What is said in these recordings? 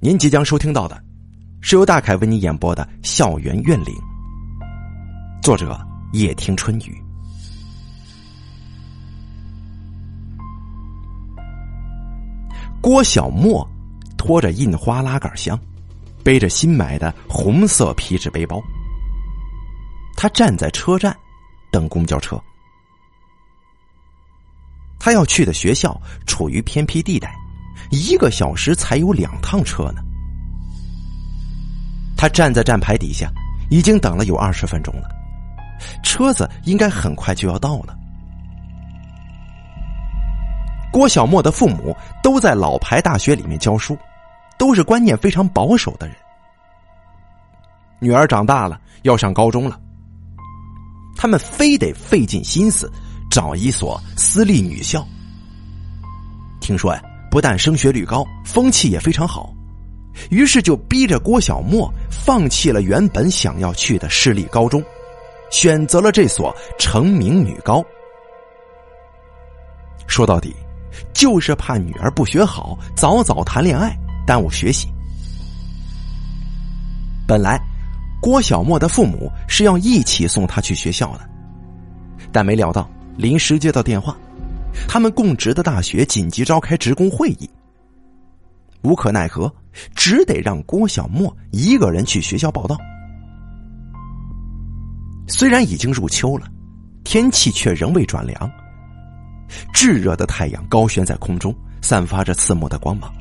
您即将收听到的，是由大凯为你演播的《校园怨灵》，作者夜听春雨。郭小莫拖着印花拉杆箱，背着新买的红色皮质背包，他站在车站等公交车。他要去的学校处于偏僻地带。一个小时才有两趟车呢。他站在站牌底下，已经等了有二十分钟了，车子应该很快就要到了。郭小莫的父母都在老牌大学里面教书，都是观念非常保守的人。女儿长大了要上高中了，他们非得费尽心思找一所私立女校。听说呀。不但升学率高，风气也非常好，于是就逼着郭小沫放弃了原本想要去的市立高中，选择了这所成名女高。说到底，就是怕女儿不学好，早早谈恋爱，耽误学习。本来，郭小沫的父母是要一起送她去学校的，但没料到临时接到电话。他们供职的大学紧急召开职工会议，无可奈何，只得让郭小莫一个人去学校报道。虽然已经入秋了，天气却仍未转凉。炙热的太阳高悬在空中，散发着刺目的光芒。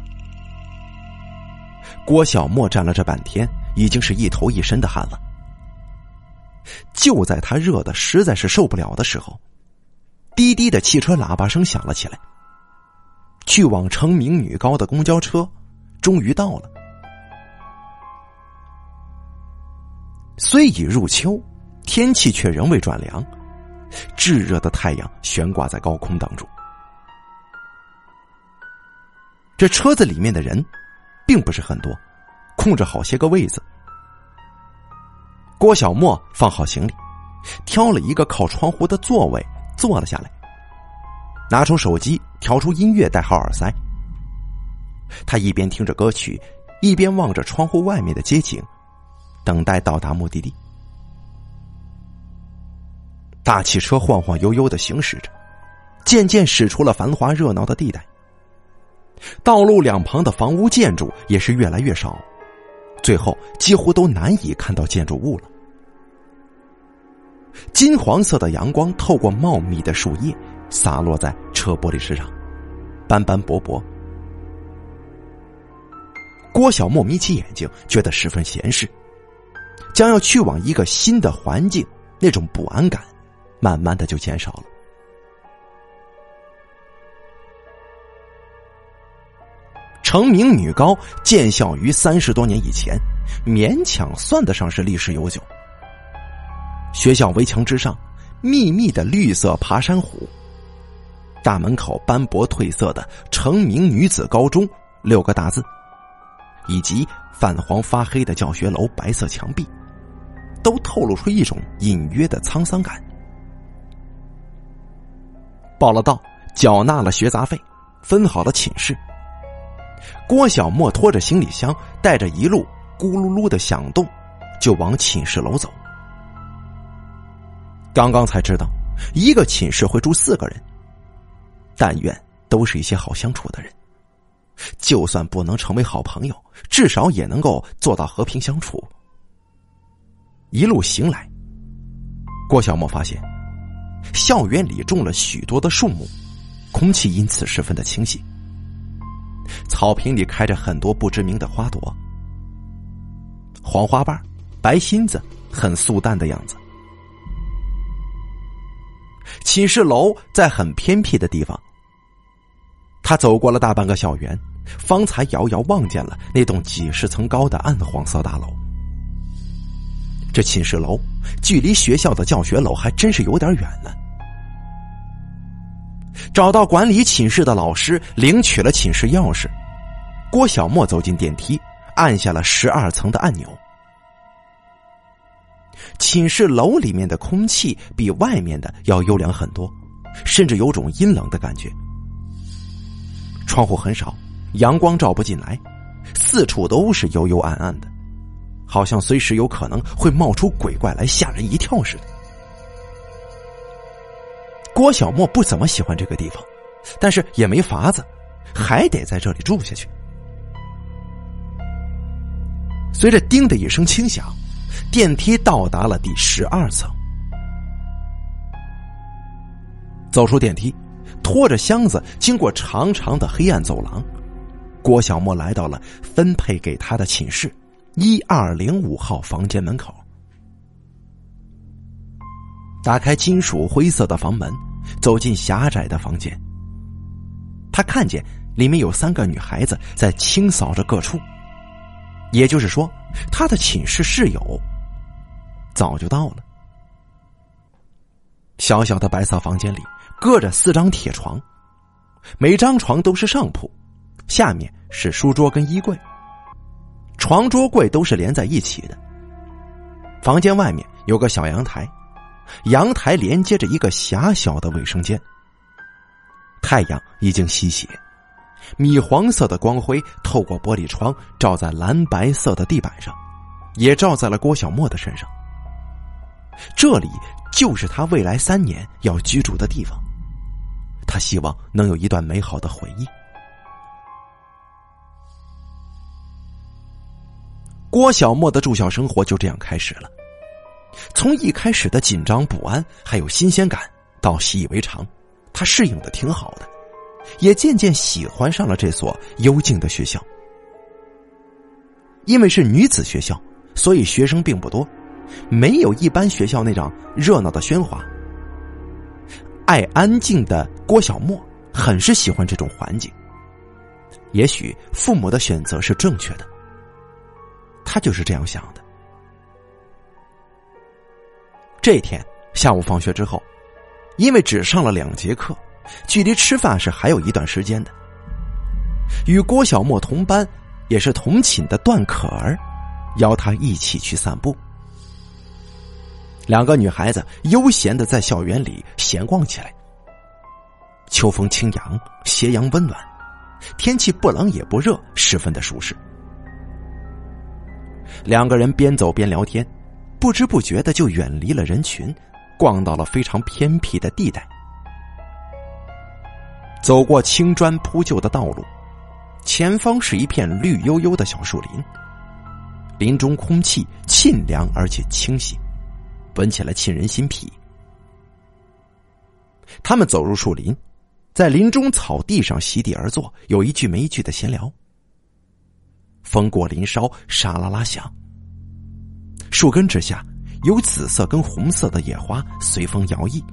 郭小莫站了这半天，已经是一头一身的汗了。就在他热的实在是受不了的时候。滴滴的汽车喇叭声响了起来。去往成名女高的公交车终于到了。虽已入秋，天气却仍未转凉，炙热的太阳悬挂在高空当中。这车子里面的人并不是很多，空着好些个位子。郭小莫放好行李，挑了一个靠窗户的座位。坐了下来，拿出手机，调出音乐，戴好耳塞。他一边听着歌曲，一边望着窗户外面的街景，等待到达目的地。大汽车晃晃悠悠的行驶着，渐渐驶出了繁华热闹的地带。道路两旁的房屋建筑也是越来越少，最后几乎都难以看到建筑物了。金黄色的阳光透过茂密的树叶，洒落在车玻璃身上，斑斑驳驳。郭小莫眯起眼睛，觉得十分闲适，将要去往一个新的环境，那种不安感，慢慢的就减少了。成名女高建校于三十多年以前，勉强算得上是历史悠久。学校围墙之上，密密的绿色爬山虎。大门口斑驳褪色的“成名女子高中”六个大字，以及泛黄发黑的教学楼白色墙壁，都透露出一种隐约的沧桑感。报了到，缴纳了学杂费，分好了寝室。郭小莫拖着行李箱，带着一路咕噜噜的响动，就往寝室楼走。刚刚才知道，一个寝室会住四个人。但愿都是一些好相处的人，就算不能成为好朋友，至少也能够做到和平相处。一路行来，郭小莫发现，校园里种了许多的树木，空气因此十分的清新。草坪里开着很多不知名的花朵，黄花瓣、白心子，很素淡的样子。寝室楼在很偏僻的地方。他走过了大半个校园，方才遥遥望见了那栋几十层高的暗黄色大楼。这寝室楼距离学校的教学楼还真是有点远呢。找到管理寝室的老师，领取了寝室钥匙，郭小莫走进电梯，按下了十二层的按钮。寝室楼里面的空气比外面的要优良很多，甚至有种阴冷的感觉。窗户很少，阳光照不进来，四处都是幽幽暗暗的，好像随时有可能会冒出鬼怪来吓人一跳似的。郭小莫不怎么喜欢这个地方，但是也没法子，还得在这里住下去。随着“叮”的一声轻响，电梯到达了第十二层。走出电梯，拖着箱子经过长长的黑暗走廊，郭小莫来到了分配给他的寝室一二零五号房间门口。打开金属灰色的房门，走进狭窄的房间。他看见里面有三个女孩子在清扫着各处。也就是说，他的寝室室友早就到了。小小的白色房间里搁着四张铁床，每张床都是上铺，下面是书桌跟衣柜。床桌柜都是连在一起的。房间外面有个小阳台，阳台连接着一个狭小的卫生间。太阳已经西斜。米黄色的光辉透过玻璃窗，照在蓝白色的地板上，也照在了郭小莫的身上。这里就是他未来三年要居住的地方。他希望能有一段美好的回忆。郭小莫的住校生活就这样开始了。从一开始的紧张不安，还有新鲜感，到习以为常，他适应的挺好的。也渐渐喜欢上了这所幽静的学校，因为是女子学校，所以学生并不多，没有一般学校那样热闹的喧哗。爱安静的郭小沫很是喜欢这种环境。也许父母的选择是正确的，他就是这样想的。这天下午放学之后，因为只上了两节课。距离吃饭是还有一段时间的。与郭小沫同班，也是同寝的段可儿，邀他一起去散步。两个女孩子悠闲的在校园里闲逛起来。秋风清扬，斜阳温暖，天气不冷也不热，十分的舒适。两个人边走边聊天，不知不觉的就远离了人群，逛到了非常偏僻的地带。走过青砖铺就的道路，前方是一片绿油油的小树林。林中空气沁凉而且清新，闻起来沁人心脾。他们走入树林，在林中草地上席地而坐，有一句没一句的闲聊。风过林梢，沙啦啦响。树根之下，有紫色跟红色的野花随风摇曳。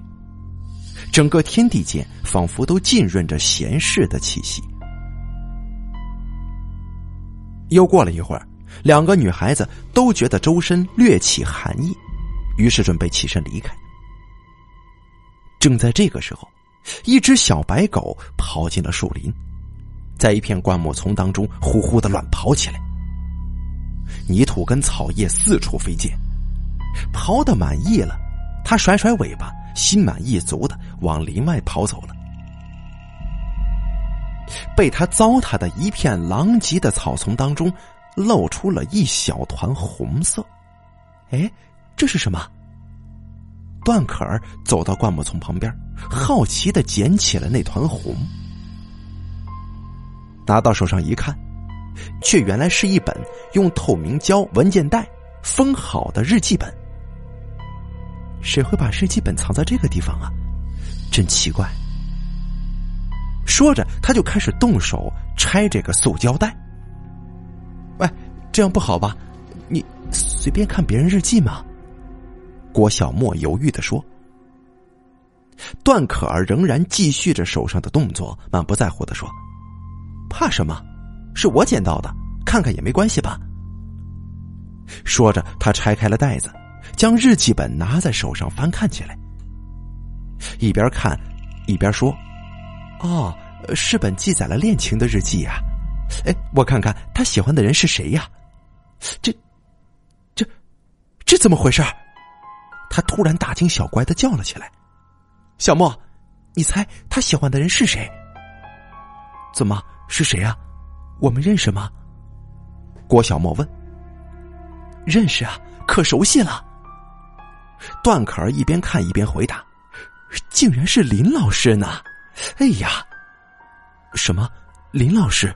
整个天地间仿佛都浸润着闲适的气息。又过了一会儿，两个女孩子都觉得周身略起寒意，于是准备起身离开。正在这个时候，一只小白狗跑进了树林，在一片灌木丛当中呼呼的乱跑起来，泥土跟草叶四处飞溅，跑的满意了，它甩甩尾巴。心满意足的往林外跑走了，被他糟蹋的一片狼藉的草丛当中，露出了一小团红色。哎，这是什么？段可儿走到灌木丛旁边，好奇的捡起了那团红，拿到手上一看，却原来是一本用透明胶文件袋封好的日记本。谁会把日记本藏在这个地方啊？真奇怪。说着，他就开始动手拆这个塑胶袋。喂，这样不好吧？你随便看别人日记吗？郭小莫犹豫的说。段可儿仍然继续着手上的动作，满不在乎的说：“怕什么？是我捡到的，看看也没关系吧。”说着，他拆开了袋子。将日记本拿在手上翻看起来，一边看一边说：“哦，是本记载了恋情的日记呀！哎，我看看他喜欢的人是谁呀？这、这、这怎么回事？”他突然大惊小怪的叫了起来：“小莫，你猜他喜欢的人是谁？怎么是谁啊？我们认识吗？”郭小莫问：“认识啊，可熟悉了。”段可儿一边看一边回答：“竟然是林老师呢！哎呀，什么林老师？”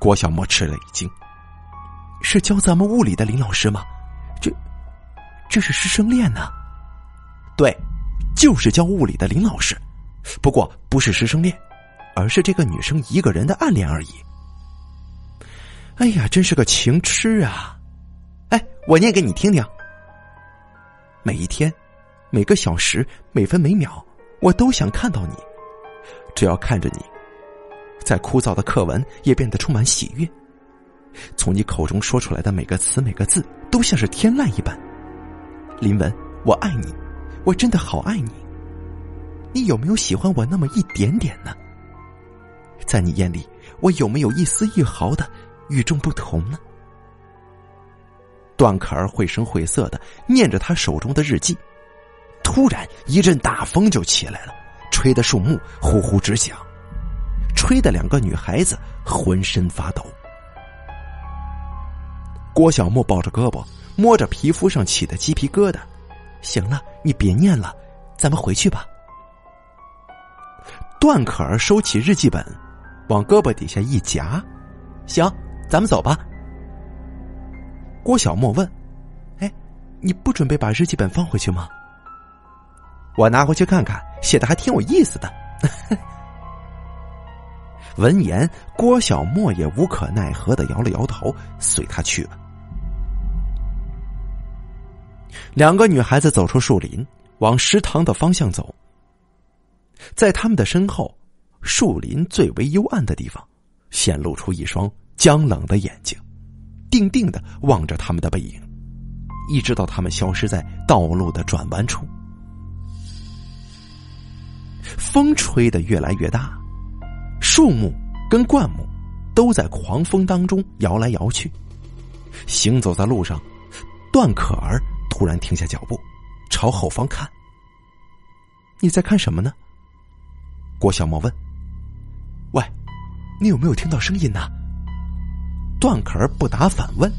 郭小莫吃了一惊：“是教咱们物理的林老师吗？这，是师生恋呢？”“对，就是教物理的林老师，不过不是师生恋，而是这个女生一个人的暗恋而已。”哎呀，真是个情痴啊！哎，我念给你听听。每一天，每个小时，每分每秒，我都想看到你。只要看着你，再枯燥的课文也变得充满喜悦。从你口中说出来的每个词、每个字，都像是天籁一般。林文，我爱你，我真的好爱你。你有没有喜欢我那么一点点呢？在你眼里，我有没有一丝一毫的？与众不同呢？段可儿绘声绘色的念着他手中的日记，突然一阵大风就起来了，吹得树木呼呼直响，吹得两个女孩子浑身发抖。郭小沫抱着胳膊，摸着皮肤上起的鸡皮疙瘩，行了，你别念了，咱们回去吧。段可儿收起日记本，往胳膊底下一夹，行。咱们走吧。郭小莫问：“哎，你不准备把日记本放回去吗？”我拿回去看看，写的还挺有意思的。闻言，郭小莫也无可奈何的摇了摇头，随他去了。两个女孩子走出树林，往食堂的方向走。在他们的身后，树林最为幽暗的地方，显露出一双。僵冷的眼睛，定定的望着他们的背影，一直到他们消失在道路的转弯处。风吹得越来越大，树木跟灌木都在狂风当中摇来摇去。行走在路上，段可儿突然停下脚步，朝后方看。你在看什么呢？郭小毛问。喂，你有没有听到声音呢？段可儿不答，反问：“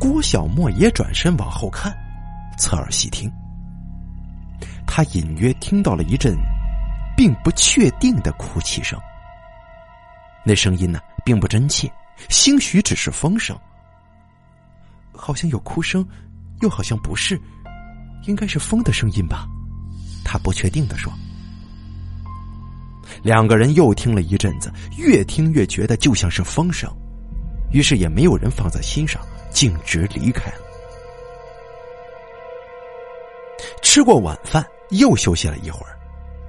郭小莫也转身往后看，侧耳细听。他隐约听到了一阵并不确定的哭泣声。那声音呢，并不真切，兴许只是风声，好像有哭声，又好像不是，应该是风的声音吧？”他不确定的说。两个人又听了一阵子，越听越觉得就像是风声，于是也没有人放在心上，径直离开了。吃过晚饭，又休息了一会儿，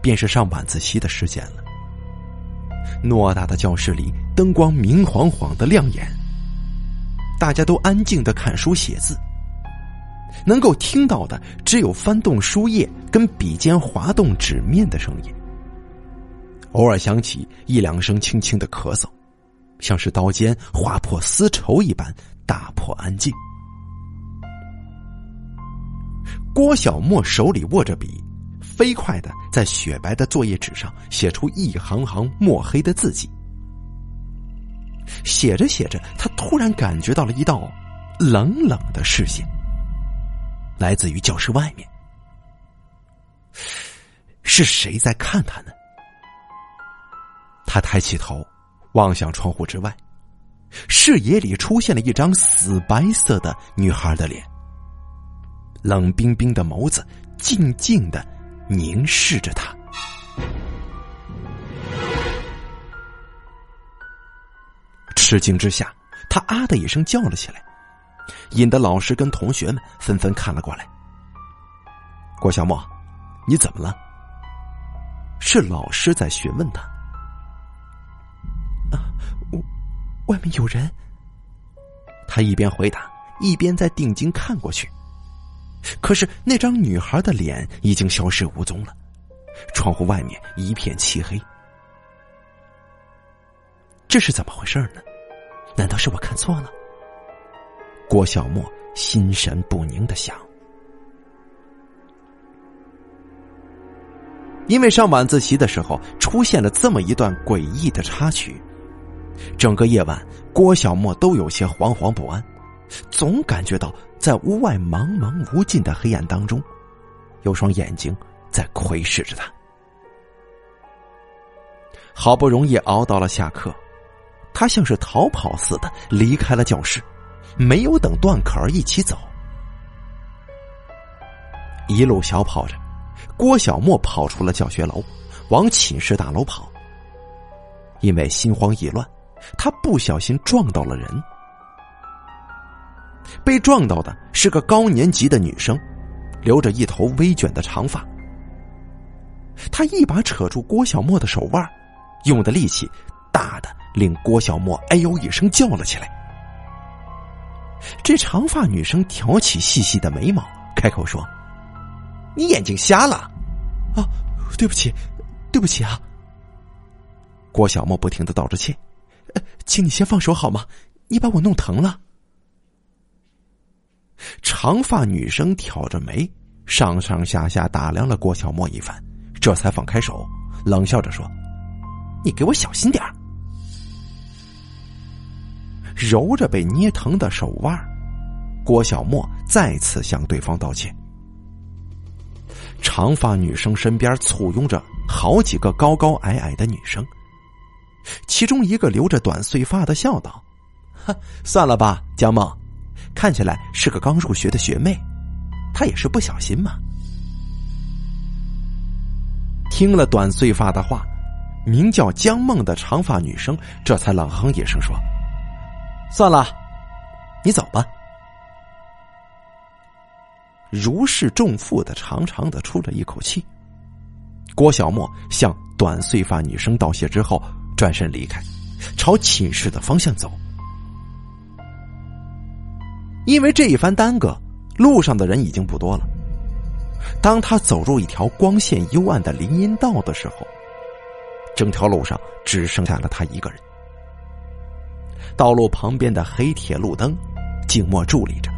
便是上晚自习的时间了。偌大的教室里，灯光明晃晃的亮眼，大家都安静的看书写字，能够听到的只有翻动书页跟笔尖滑动纸面的声音。偶尔响起一两声轻轻的咳嗽，像是刀尖划破丝绸一般，打破安静。郭小莫手里握着笔，飞快的在雪白的作业纸上写出一行行墨黑的字迹。写着写着，他突然感觉到了一道冷冷的视线，来自于教室外面。是谁在看他呢？他抬起头，望向窗户之外，视野里出现了一张死白色的女孩的脸，冷冰冰的眸子静静的凝视着他。吃惊之下，他啊的一声叫了起来，引得老师跟同学们纷纷看了过来。郭小沫，你怎么了？是老师在询问他。外面有人。他一边回答，一边在定睛看过去。可是那张女孩的脸已经消失无踪了，窗户外面一片漆黑。这是怎么回事呢？难道是我看错了？郭小莫心神不宁的想。因为上晚自习的时候出现了这么一段诡异的插曲。整个夜晚，郭小莫都有些惶惶不安，总感觉到在屋外茫茫无尽的黑暗当中，有双眼睛在窥视着他。好不容易熬到了下课，他像是逃跑似的离开了教室，没有等段可儿一起走。一路小跑着，郭小莫跑出了教学楼，往寝室大楼跑。因为心慌意乱，他不小心撞到了人。被撞到的是个高年级的女生，留着一头微卷的长发。他一把扯住郭小莫的手腕，用的力气大的令郭小莫哎呦一声叫了起来。这长发女生挑起细细的眉毛，开口说：“你眼睛瞎了？啊，对不起，对不起啊。”郭小莫不停的道着歉，请你先放手好吗？你把我弄疼了。长发女生挑着眉，上上下下打量了郭小莫一番，这才放开手，冷笑着说：“你给我小心点揉着被捏疼的手腕，郭小莫再次向对方道歉。长发女生身边簇拥着好几个高高矮矮的女生。其中一个留着短碎发的笑道：“哼 算了吧，江梦，看起来是个刚入学的学妹，她也是不小心嘛。”听了短碎发的话，名叫江梦的长发女生这才冷哼一声说：“算了，你走吧。”如释重负的长长的出了一口气。郭小莫向短碎发女生道谢之后。转身离开，朝寝室的方向走。因为这一番耽搁，路上的人已经不多了。当他走入一条光线幽暗的林荫道的时候，整条路上只剩下了他一个人。道路旁边的黑铁路灯静默伫立着，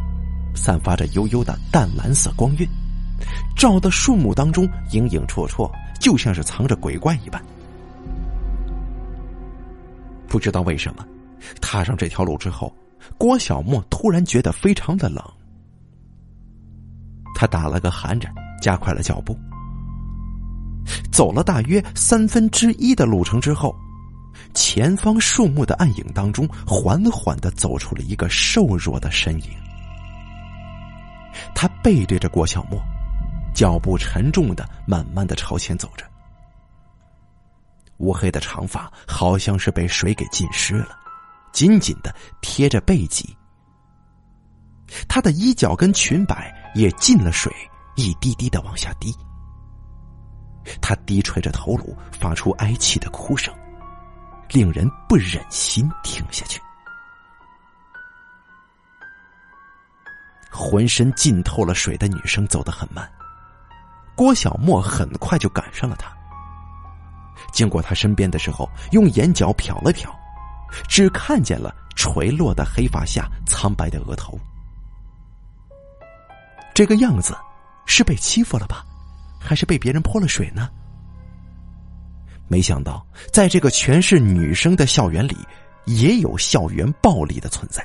散发着幽幽的淡蓝色光晕，照的树木当中影影绰绰，就像是藏着鬼怪一般。不知道为什么，踏上这条路之后，郭小莫突然觉得非常的冷。他打了个寒颤，加快了脚步。走了大约三分之一的路程之后，前方树木的暗影当中，缓缓的走出了一个瘦弱的身影。他背对着郭小沫，脚步沉重的，慢慢的朝前走着。乌黑的长发好像是被水给浸湿了，紧紧的贴着背脊。他的衣角跟裙摆也进了水，一滴滴的往下滴。他低垂着头颅，发出哀泣的哭声，令人不忍心听下去。浑身浸透了水的女生走得很慢，郭小莫很快就赶上了她。经过他身边的时候，用眼角瞟了瞟，只看见了垂落的黑发下苍白的额头。这个样子，是被欺负了吧，还是被别人泼了水呢？没想到，在这个全是女生的校园里，也有校园暴力的存在。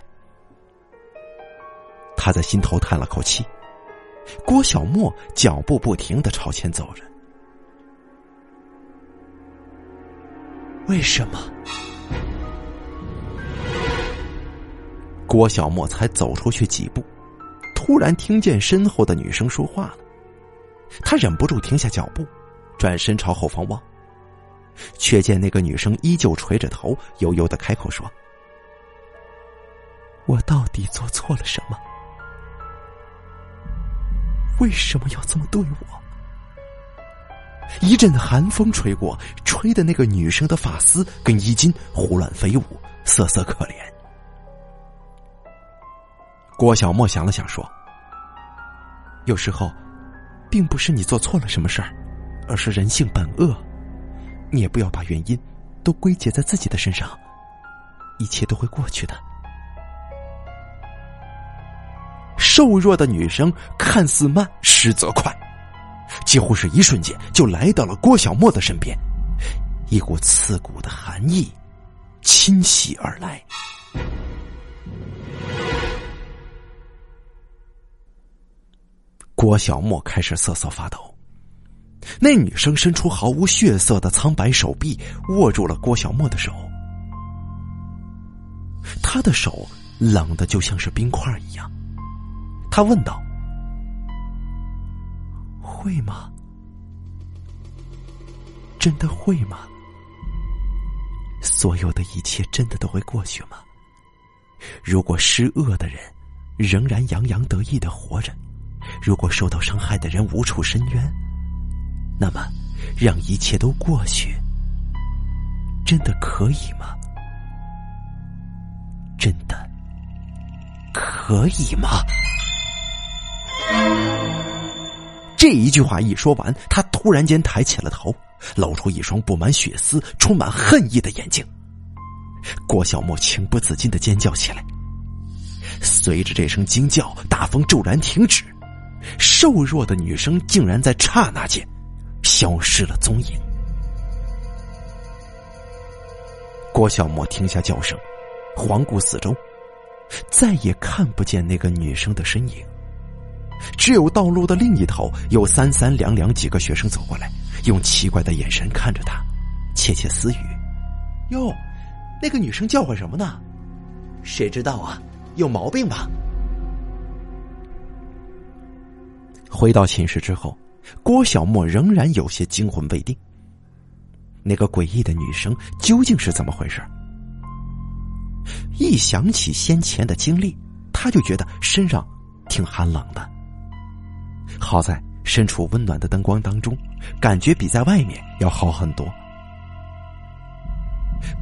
他在心头叹了口气。郭小莫脚步不停的朝前走着。为什么？郭小莫才走出去几步，突然听见身后的女生说话了。他忍不住停下脚步，转身朝后方望，却见那个女生依旧垂着头，悠悠的开口说：“我到底做错了什么？为什么要这么对我？”一阵寒风吹过，吹的那个女生的发丝跟衣襟胡乱飞舞，瑟瑟可怜。郭小莫想了想说：“有时候，并不是你做错了什么事儿，而是人性本恶。你也不要把原因都归结在自己的身上，一切都会过去的。”瘦弱的女生看似慢，实则快。几乎是一瞬间，就来到了郭小莫的身边，一股刺骨的寒意侵袭而来。郭小莫开始瑟瑟发抖。那女生伸出毫无血色的苍白手臂，握住了郭小莫的手。她的手冷的就像是冰块一样。她问道：“会吗？真的会吗？所有的一切真的都会过去吗？如果施恶的人仍然洋洋得意的活着，如果受到伤害的人无处伸冤？”那么，让一切都过去，真的可以吗？真的可以吗？这一句话一说完，他突然间抬起了头，露出一双布满血丝、充满恨意的眼睛。郭小莫情不自禁的尖叫起来。随着这声惊叫，大风骤然停止，瘦弱的女生竟然在刹那间。消失了踪影。郭小莫停下叫声，环顾四周，再也看不见那个女生的身影。只有道路的另一头有三三两两几个学生走过来，用奇怪的眼神看着他，窃窃私语：“哟，那个女生叫唤什么呢？谁知道啊？有毛病吧？”回到寝室之后。郭小莫仍然有些惊魂未定。那个诡异的女生究竟是怎么回事？一想起先前的经历，他就觉得身上挺寒冷的。好在身处温暖的灯光当中，感觉比在外面要好很多。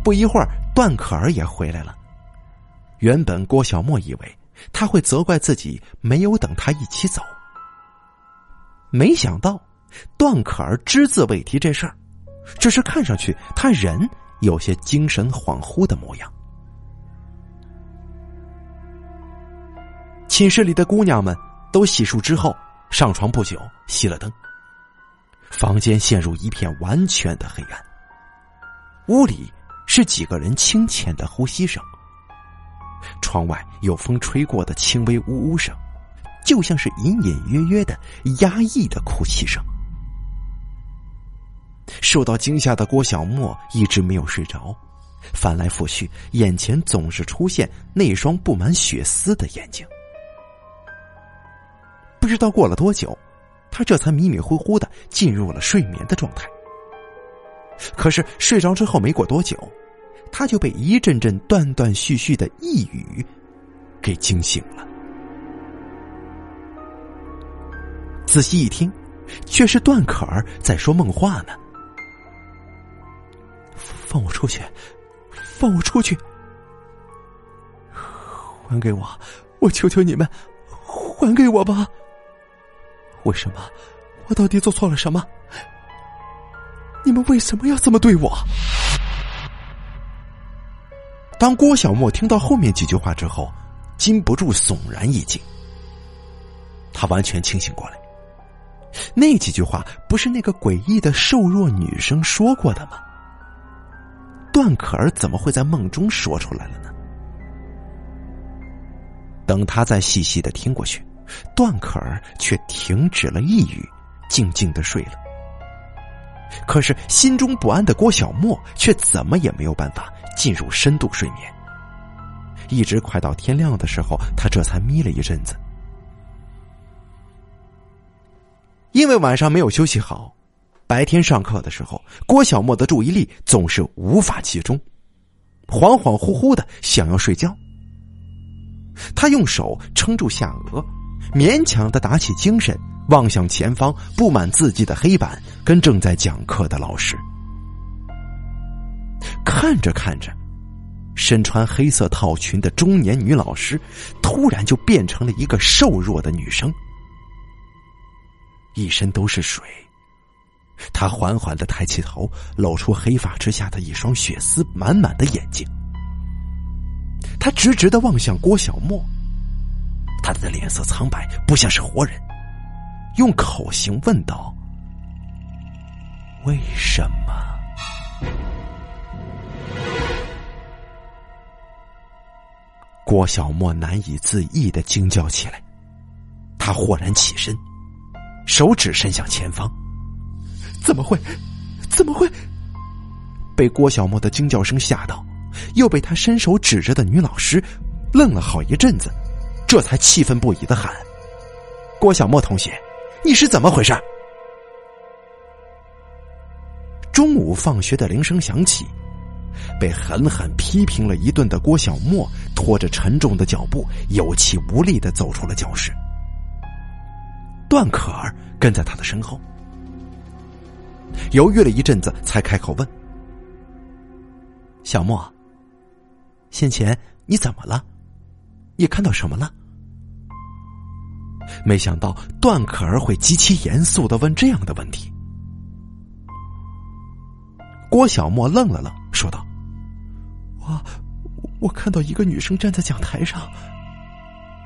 不一会儿，段可儿也回来了。原本郭小莫以为他会责怪自己没有等他一起走。没想到，段可儿只字未提这事儿，只是看上去他人有些精神恍惚的模样。寝室里的姑娘们都洗漱之后上床不久，熄了灯，房间陷入一片完全的黑暗。屋里是几个人清浅的呼吸声，窗外有风吹过的轻微呜呜声。就像是隐隐约约的压抑的哭泣声。受到惊吓的郭小莫一直没有睡着，翻来覆去，眼前总是出现那双布满血丝的眼睛。不知道过了多久，他这才迷迷糊糊的进入了睡眠的状态。可是睡着之后没过多久，他就被一阵阵断断续续的呓语给惊醒了。仔细一听，却是段可儿在说梦话呢。放我出去！放我出去！还给我！我求求你们，还给我吧！为什么？我到底做错了什么？你们为什么要这么对我？当郭小莫听到后面几句话之后，禁不住悚然一惊。他完全清醒过来。那几句话不是那个诡异的瘦弱女生说过的吗？段可儿怎么会在梦中说出来了呢？等他再细细的听过去，段可儿却停止了呓语，静静的睡了。可是心中不安的郭小莫却怎么也没有办法进入深度睡眠，一直快到天亮的时候，他这才眯了一阵子。因为晚上没有休息好，白天上课的时候，郭小莫的注意力总是无法集中，恍恍惚惚的想要睡觉。他用手撑住下颚，勉强的打起精神，望向前方布满字迹的黑板，跟正在讲课的老师。看着看着，身穿黑色套裙的中年女老师，突然就变成了一个瘦弱的女生。一身都是水，他缓缓的抬起头，露出黑发之下的一双血丝满满的眼睛。他直直的望向郭小莫，他的脸色苍白，不像是活人，用口型问道：“为什么？”郭小莫难以自抑的惊叫起来，他豁然起身，手指伸向前方。怎么会？怎么会？被郭小莫的惊叫声吓到，又被他伸手指着的女老师愣了好一阵子，这才气愤不已的喊：“郭小莫同学，你是怎么回事？”中午放学的铃声响起，被狠狠批评了一顿的郭小莫拖着沉重的脚步，有气无力的走出了教室。段可儿跟在他的身后，犹豫了一阵子，才开口问：“小莫，先前你怎么了？你看到什么了？”没想到段可儿会极其严肃的问这样的问题。郭小莫愣了愣，说道：“我，我看到一个女生站在讲台上。”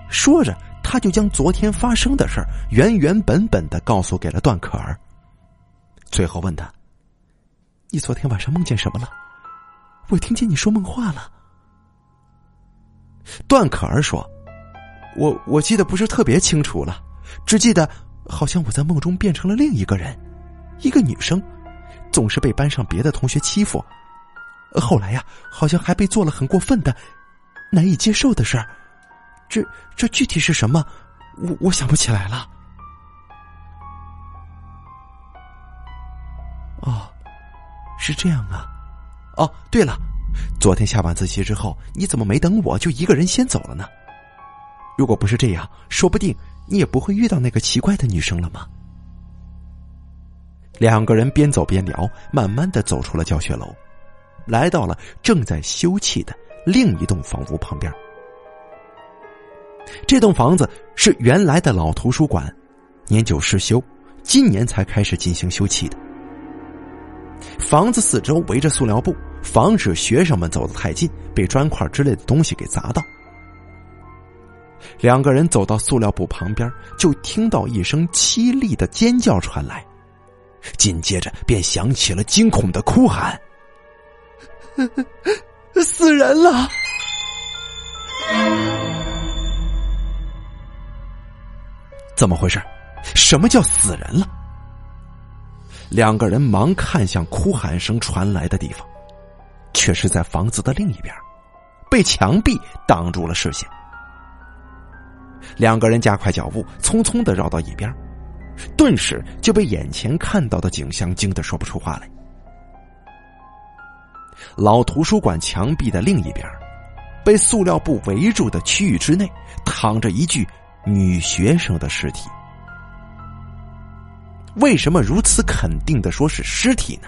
说着，他就将昨天发生的事原原本本的告诉给了段可儿。最后问他：“你昨天晚上梦见什么了？我听见你说梦话了。”段可儿说：“我我记得不是特别清楚了，只记得好像我在梦中变成了另一个人，一个女生。”总是被班上别的同学欺负，后来呀，好像还被做了很过分的、难以接受的事儿。这这具体是什么？我我想不起来了。哦，是这样啊。哦，对了，昨天下晚自习之后，你怎么没等我就一个人先走了呢？如果不是这样，说不定你也不会遇到那个奇怪的女生了吗？两个人边走边聊，慢慢的走出了教学楼，来到了正在修葺的另一栋房屋旁边。这栋房子是原来的老图书馆，年久失修，今年才开始进行修葺的。房子四周围着塑料布，防止学生们走得太近，被砖块之类的东西给砸到。两个人走到塑料布旁边，就听到一声凄厉的尖叫传来。紧接着便响起了惊恐的哭喊：“ 死人了！”怎么回事？什么叫死人了？两个人忙看向哭喊声传来的地方，却是在房子的另一边，被墙壁挡住了视线。两个人加快脚步，匆匆的绕到一边。顿时就被眼前看到的景象惊得说不出话来。老图书馆墙壁的另一边，被塑料布围住的区域之内，躺着一具女学生的尸体。为什么如此肯定的说是尸体呢？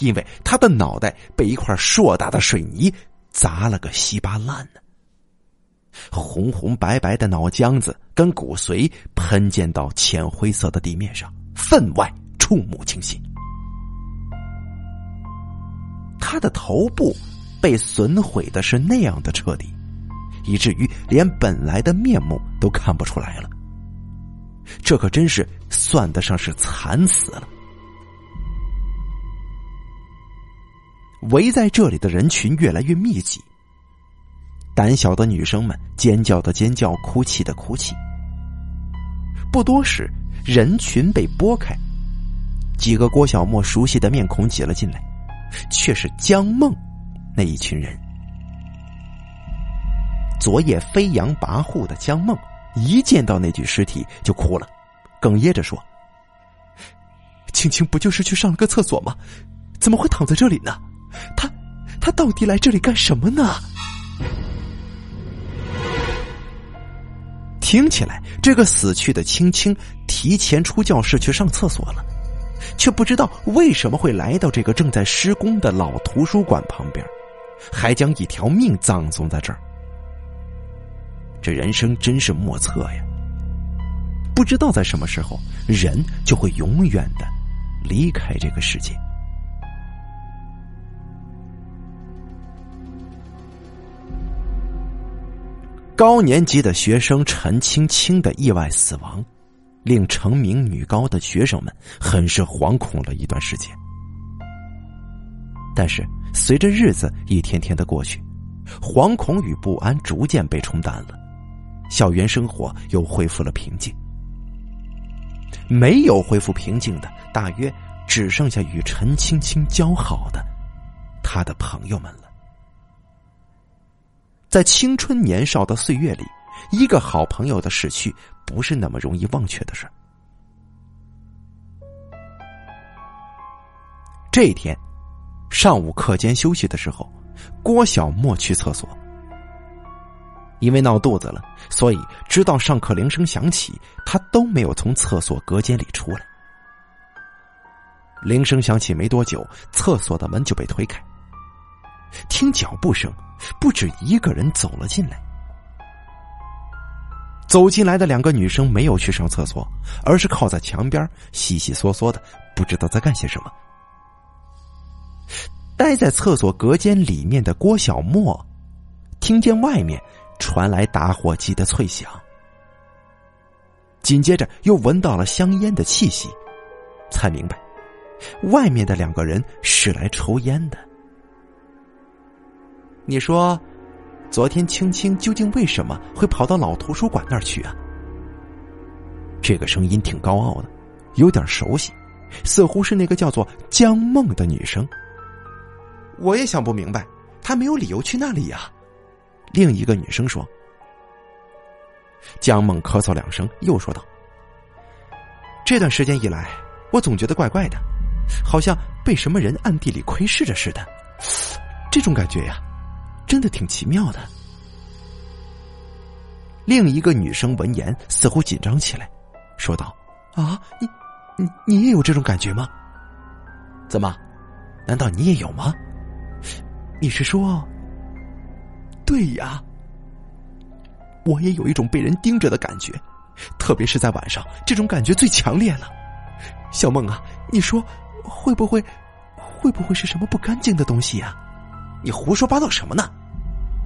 因为她的脑袋被一块硕大的水泥砸了个稀巴烂呢。红红白白的脑浆子跟骨髓喷溅到浅灰色的地面上，分外触目惊心。他的头部被损毁的是那样的彻底，以至于连本来的面目都看不出来了。这可真是算得上是惨死了。围在这里的人群越来越密集。胆小的女生们尖叫的尖叫，哭泣的哭泣。不多时，人群被拨开，几个郭小莫熟悉的面孔挤了进来，却是江梦那一群人。昨夜飞扬跋扈的江梦，一见到那具尸体就哭了，哽咽着说：“青青不就是去上了个厕所吗？怎么会躺在这里呢？他，他到底来这里干什么呢？”听起来，这个死去的青青提前出教室去上厕所了，却不知道为什么会来到这个正在施工的老图书馆旁边，还将一条命葬送在这儿。这人生真是莫测呀！不知道在什么时候，人就会永远的离开这个世界。高年级的学生陈青青的意外死亡，令成名女高的学生们很是惶恐了一段时间。但是随着日子一天天的过去，惶恐与不安逐渐被冲淡了，校园生活又恢复了平静。没有恢复平静的，大约只剩下与陈青青交好的他的朋友们了。在青春年少的岁月里，一个好朋友的逝去不是那么容易忘却的事这一天上午课间休息的时候，郭小莫去厕所，因为闹肚子了，所以直到上课铃声响起，他都没有从厕所隔间里出来。铃声响起没多久，厕所的门就被推开，听脚步声。不止一个人走了进来。走进来的两个女生没有去上厕所，而是靠在墙边悉悉嗦嗦的，不知道在干些什么。待在厕所隔间里面的郭小莫，听见外面传来打火机的脆响，紧接着又闻到了香烟的气息，才明白，外面的两个人是来抽烟的。你说，昨天青青究竟为什么会跑到老图书馆那儿去啊？这个声音挺高傲的，有点熟悉，似乎是那个叫做江梦的女生。我也想不明白，她没有理由去那里呀。另一个女生说。江梦咳嗽两声，又说道：“这段时间以来，我总觉得怪怪的，好像被什么人暗地里窥视着似的，这种感觉呀。”真的挺奇妙的。另一个女生闻言，似乎紧张起来，说道：“啊，你，你，你也有这种感觉吗？怎么？难道你也有吗？你是说？对呀，我也有一种被人盯着的感觉，特别是在晚上，这种感觉最强烈了。小梦啊，你说会不会，会不会是什么不干净的东西呀？”你胡说八道什么呢？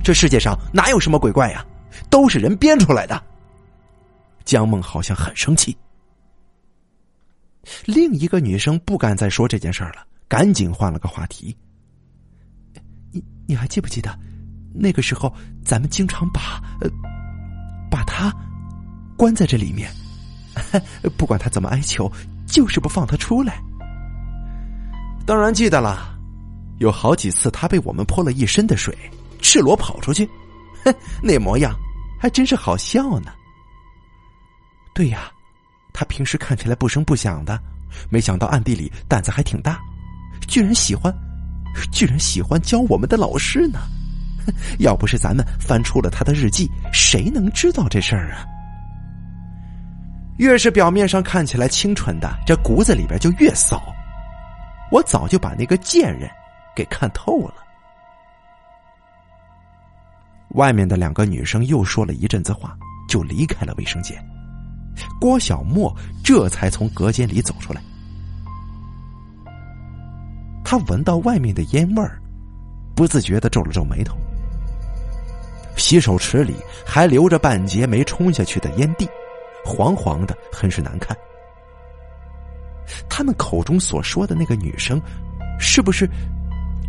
这世界上哪有什么鬼怪呀？都是人编出来的。江梦好像很生气。另一个女生不敢再说这件事了，赶紧换了个话题。你你还记不记得，那个时候咱们经常把呃把他关在这里面，不管他怎么哀求，就是不放他出来。当然记得了。有好几次，他被我们泼了一身的水，赤裸跑出去，哼，那模样还真是好笑呢。对呀，他平时看起来不声不响的，没想到暗地里胆子还挺大，居然喜欢，居然喜欢教我们的老师呢。要不是咱们翻出了他的日记，谁能知道这事儿啊？越是表面上看起来清纯的，这骨子里边就越骚。我早就把那个贱人。给看透了。外面的两个女生又说了一阵子话，就离开了卫生间。郭小莫这才从隔间里走出来。他闻到外面的烟味儿，不自觉的皱了皱眉头。洗手池里还留着半截没冲下去的烟蒂，黄黄的，很是难看。他们口中所说的那个女生，是不是？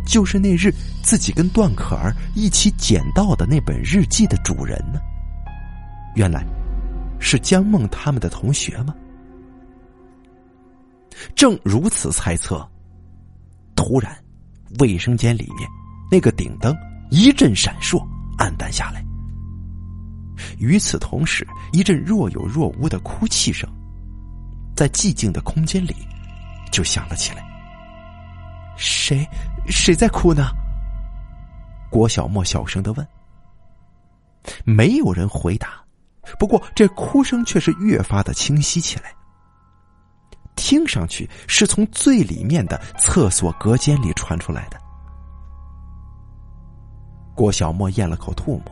就是那日自己跟段可儿一起捡到的那本日记的主人呢？原来，是江梦他们的同学吗？正如此猜测，突然，卫生间里面那个顶灯一阵闪烁，暗淡下来。与此同时，一阵若有若无的哭泣声，在寂静的空间里就响了起来。谁？谁在哭呢？郭小莫小声的问。没有人回答，不过这哭声却是越发的清晰起来，听上去是从最里面的厕所隔间里传出来的。郭小莫咽了口唾沫，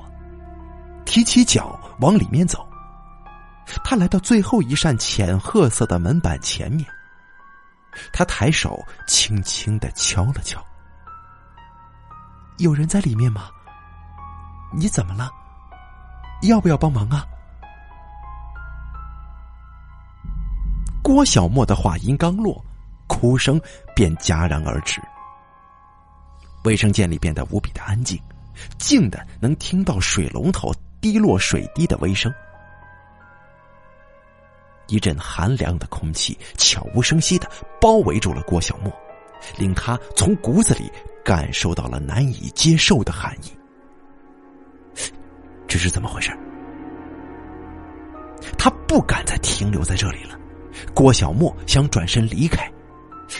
提起脚往里面走。他来到最后一扇浅褐色的门板前面，他抬手轻轻的敲了敲。有人在里面吗？你怎么了？要不要帮忙啊？郭小莫的话音刚落，哭声便戛然而止。卫生间里变得无比的安静，静的能听到水龙头滴落水滴的微声。一阵寒凉的空气悄无声息的包围住了郭小莫，令他从骨子里感受到了难以接受的寒意。这是怎么回事？他不敢再停留在这里了。郭小莫想转身离开，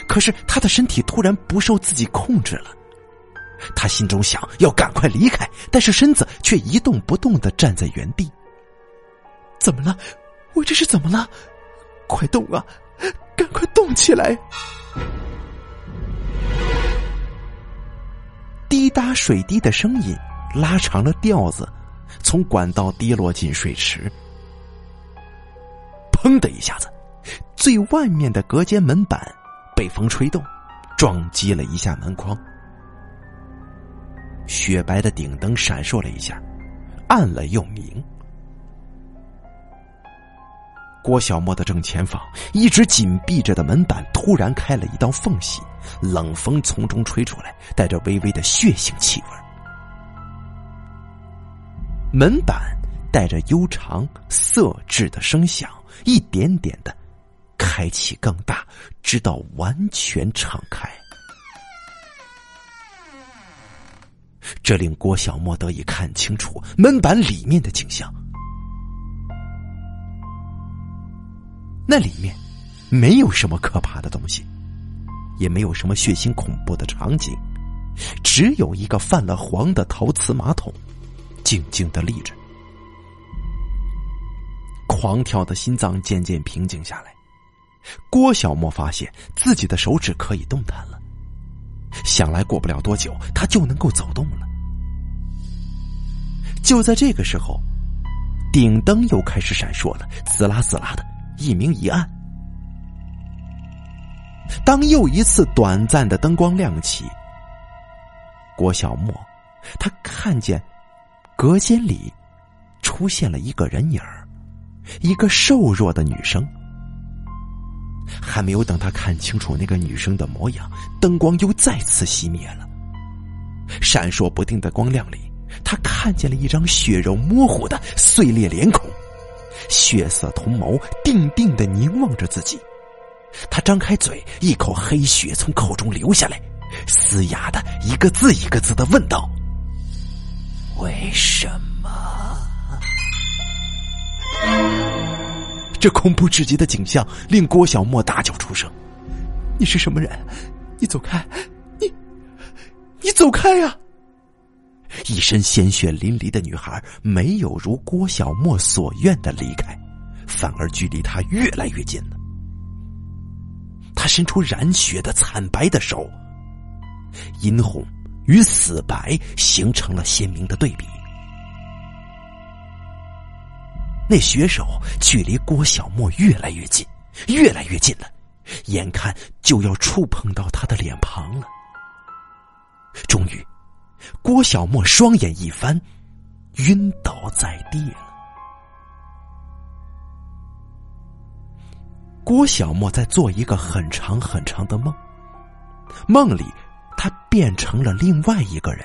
可是他的身体突然不受自己控制了。他心中想要赶快离开，但是身子却一动不动的站在原地。怎么了？我这是怎么了？快动啊！赶快动起来！滴答水滴的声音拉长了调子，从管道滴落进水池。砰的一下子，最外面的隔间门板被风吹动，撞击了一下门框。雪白的顶灯闪烁了一下，暗了又明。郭小沫的正前方，一直紧闭着的门板突然开了一道缝隙，冷风从中吹出来，带着微微的血腥气味。门板带着悠长色质的声响，一点点的开启更大，直到完全敞开。这令郭小莫得以看清楚门板里面的景象。那里面没有什么可怕的东西，也没有什么血腥恐怖的场景，只有一个泛了黄的陶瓷马桶，静静的立着。狂跳的心脏渐渐平静下来，郭小莫发现自己的手指可以动弹了，想来过不了多久他就能够走动了。就在这个时候，顶灯又开始闪烁了，滋啦滋啦的。一明一暗。当又一次短暂的灯光亮起，郭小莫他看见隔间里出现了一个人影儿，一个瘦弱的女生。还没有等他看清楚那个女生的模样，灯光又再次熄灭了。闪烁不定的光亮里，他看见了一张血肉模糊的碎裂脸孔。血色瞳眸定定的凝望着自己，他张开嘴，一口黑血从口中流下来，嘶哑的一个字一个字的问道：“为什么？”这恐怖至极的景象令郭小莫大叫出声：“你是什么人？你走开！你，你走开呀！”一身鲜血淋漓的女孩没有如郭小莫所愿的离开，反而距离他越来越近了。他伸出染血的惨白的手，殷红与死白形成了鲜明的对比。那血手距离郭小莫越来越近，越来越近了，眼看就要触碰到他的脸庞了。终于。郭小莫双眼一翻，晕倒在地了。郭小莫在做一个很长很长的梦，梦里他变成了另外一个人。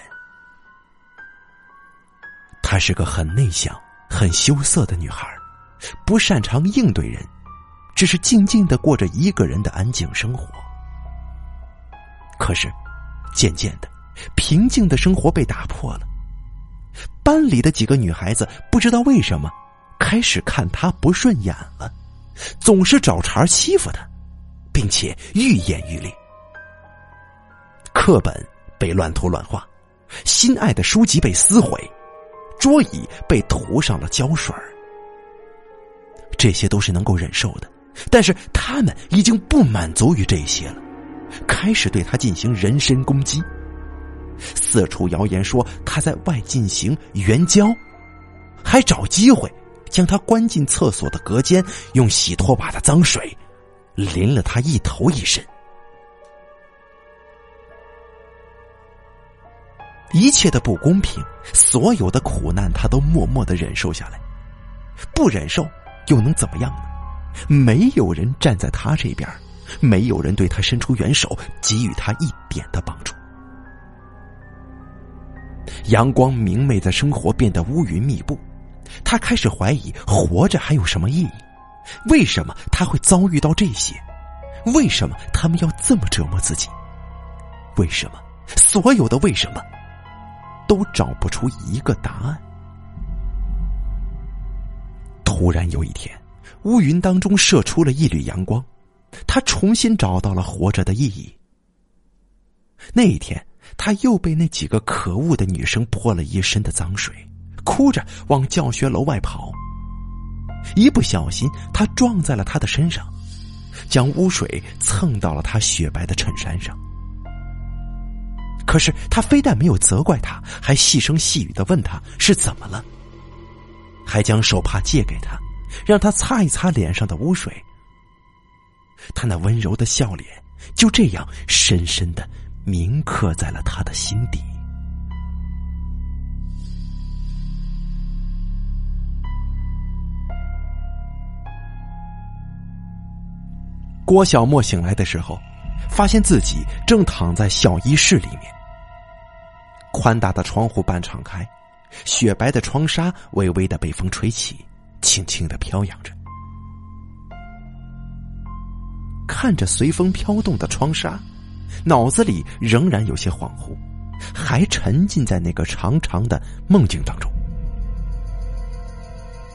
他是个很内向、很羞涩的女孩，不擅长应对人，只是静静的过着一个人的安静生活。可是，渐渐的。平静的生活被打破了。班里的几个女孩子不知道为什么，开始看他不顺眼了，总是找茬欺负他，并且愈演愈烈。课本被乱涂乱画，心爱的书籍被撕毁，桌椅被涂上了胶水这些都是能够忍受的，但是他们已经不满足于这些了，开始对他进行人身攻击。四处谣言说他在外进行援交，还找机会将他关进厕所的隔间，用洗拖把的脏水淋了他一头一身。一切的不公平，所有的苦难，他都默默的忍受下来。不忍受又能怎么样呢？没有人站在他这边，没有人对他伸出援手，给予他一点的帮助。阳光明媚的生活变得乌云密布，他开始怀疑活着还有什么意义？为什么他会遭遇到这些？为什么他们要这么折磨自己？为什么所有的为什么都找不出一个答案？突然有一天，乌云当中射出了一缕阳光，他重新找到了活着的意义。那一天，他又被那几个可恶的女生泼了一身的脏水，哭着往教学楼外跑。一不小心，他撞在了他的身上，将污水蹭到了他雪白的衬衫上。可是他非但没有责怪他，还细声细语的问他是怎么了，还将手帕借给他，让他擦一擦脸上的污水。他那温柔的笑脸就这样深深的铭刻在了他的心底。郭小莫醒来的时候，发现自己正躺在小医室里面。宽大的窗户半敞开，雪白的窗纱微微的被风吹起，轻轻的飘扬着。看着随风飘动的窗纱，脑子里仍然有些恍惚，还沉浸在那个长长的梦境当中。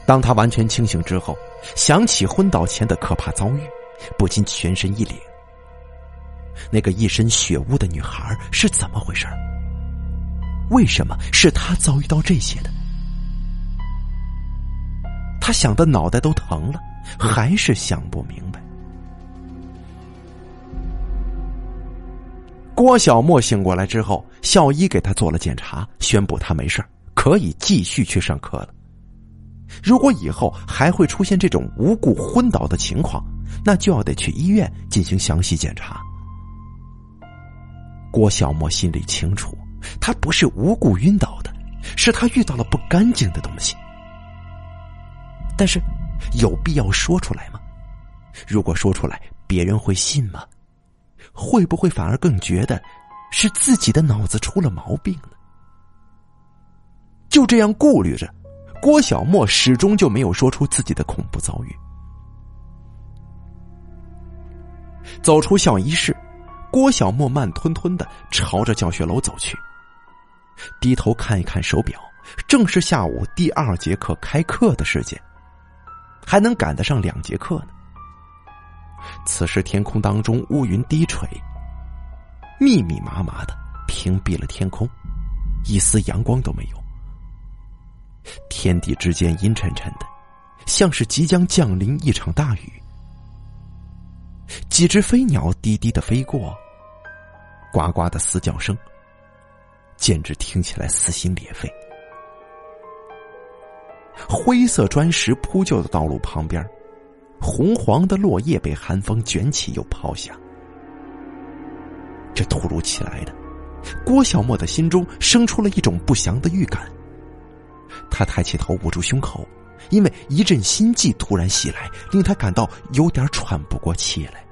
当他完全清醒之后，想起昏倒前的可怕遭遇。不禁全身一凛。那个一身血污的女孩是怎么回事？为什么是他遭遇到这些的？他想的脑袋都疼了，还是想不明白。郭小莫醒过来之后，校医给他做了检查，宣布他没事可以继续去上课了。如果以后还会出现这种无故昏倒的情况，那就要得去医院进行详细检查。郭小莫心里清楚，他不是无故晕倒的，是他遇到了不干净的东西。但是，有必要说出来吗？如果说出来，别人会信吗？会不会反而更觉得是自己的脑子出了毛病呢？就这样顾虑着，郭小莫始终就没有说出自己的恐怖遭遇。走出校医室，郭小莫慢吞吞的朝着教学楼走去。低头看一看手表，正是下午第二节课开课的时间，还能赶得上两节课呢。此时天空当中乌云低垂，密密麻麻的屏蔽了天空，一丝阳光都没有。天地之间阴沉沉的，像是即将降临一场大雨。几只飞鸟低低的飞过，呱呱的嘶叫声，简直听起来撕心裂肺。灰色砖石铺就的道路旁边，红黄的落叶被寒风卷起又抛下。这突如其来的，郭小莫的心中生出了一种不祥的预感。他抬起头，捂住胸口。因为一阵心悸突然袭来，令他感到有点喘不过气来。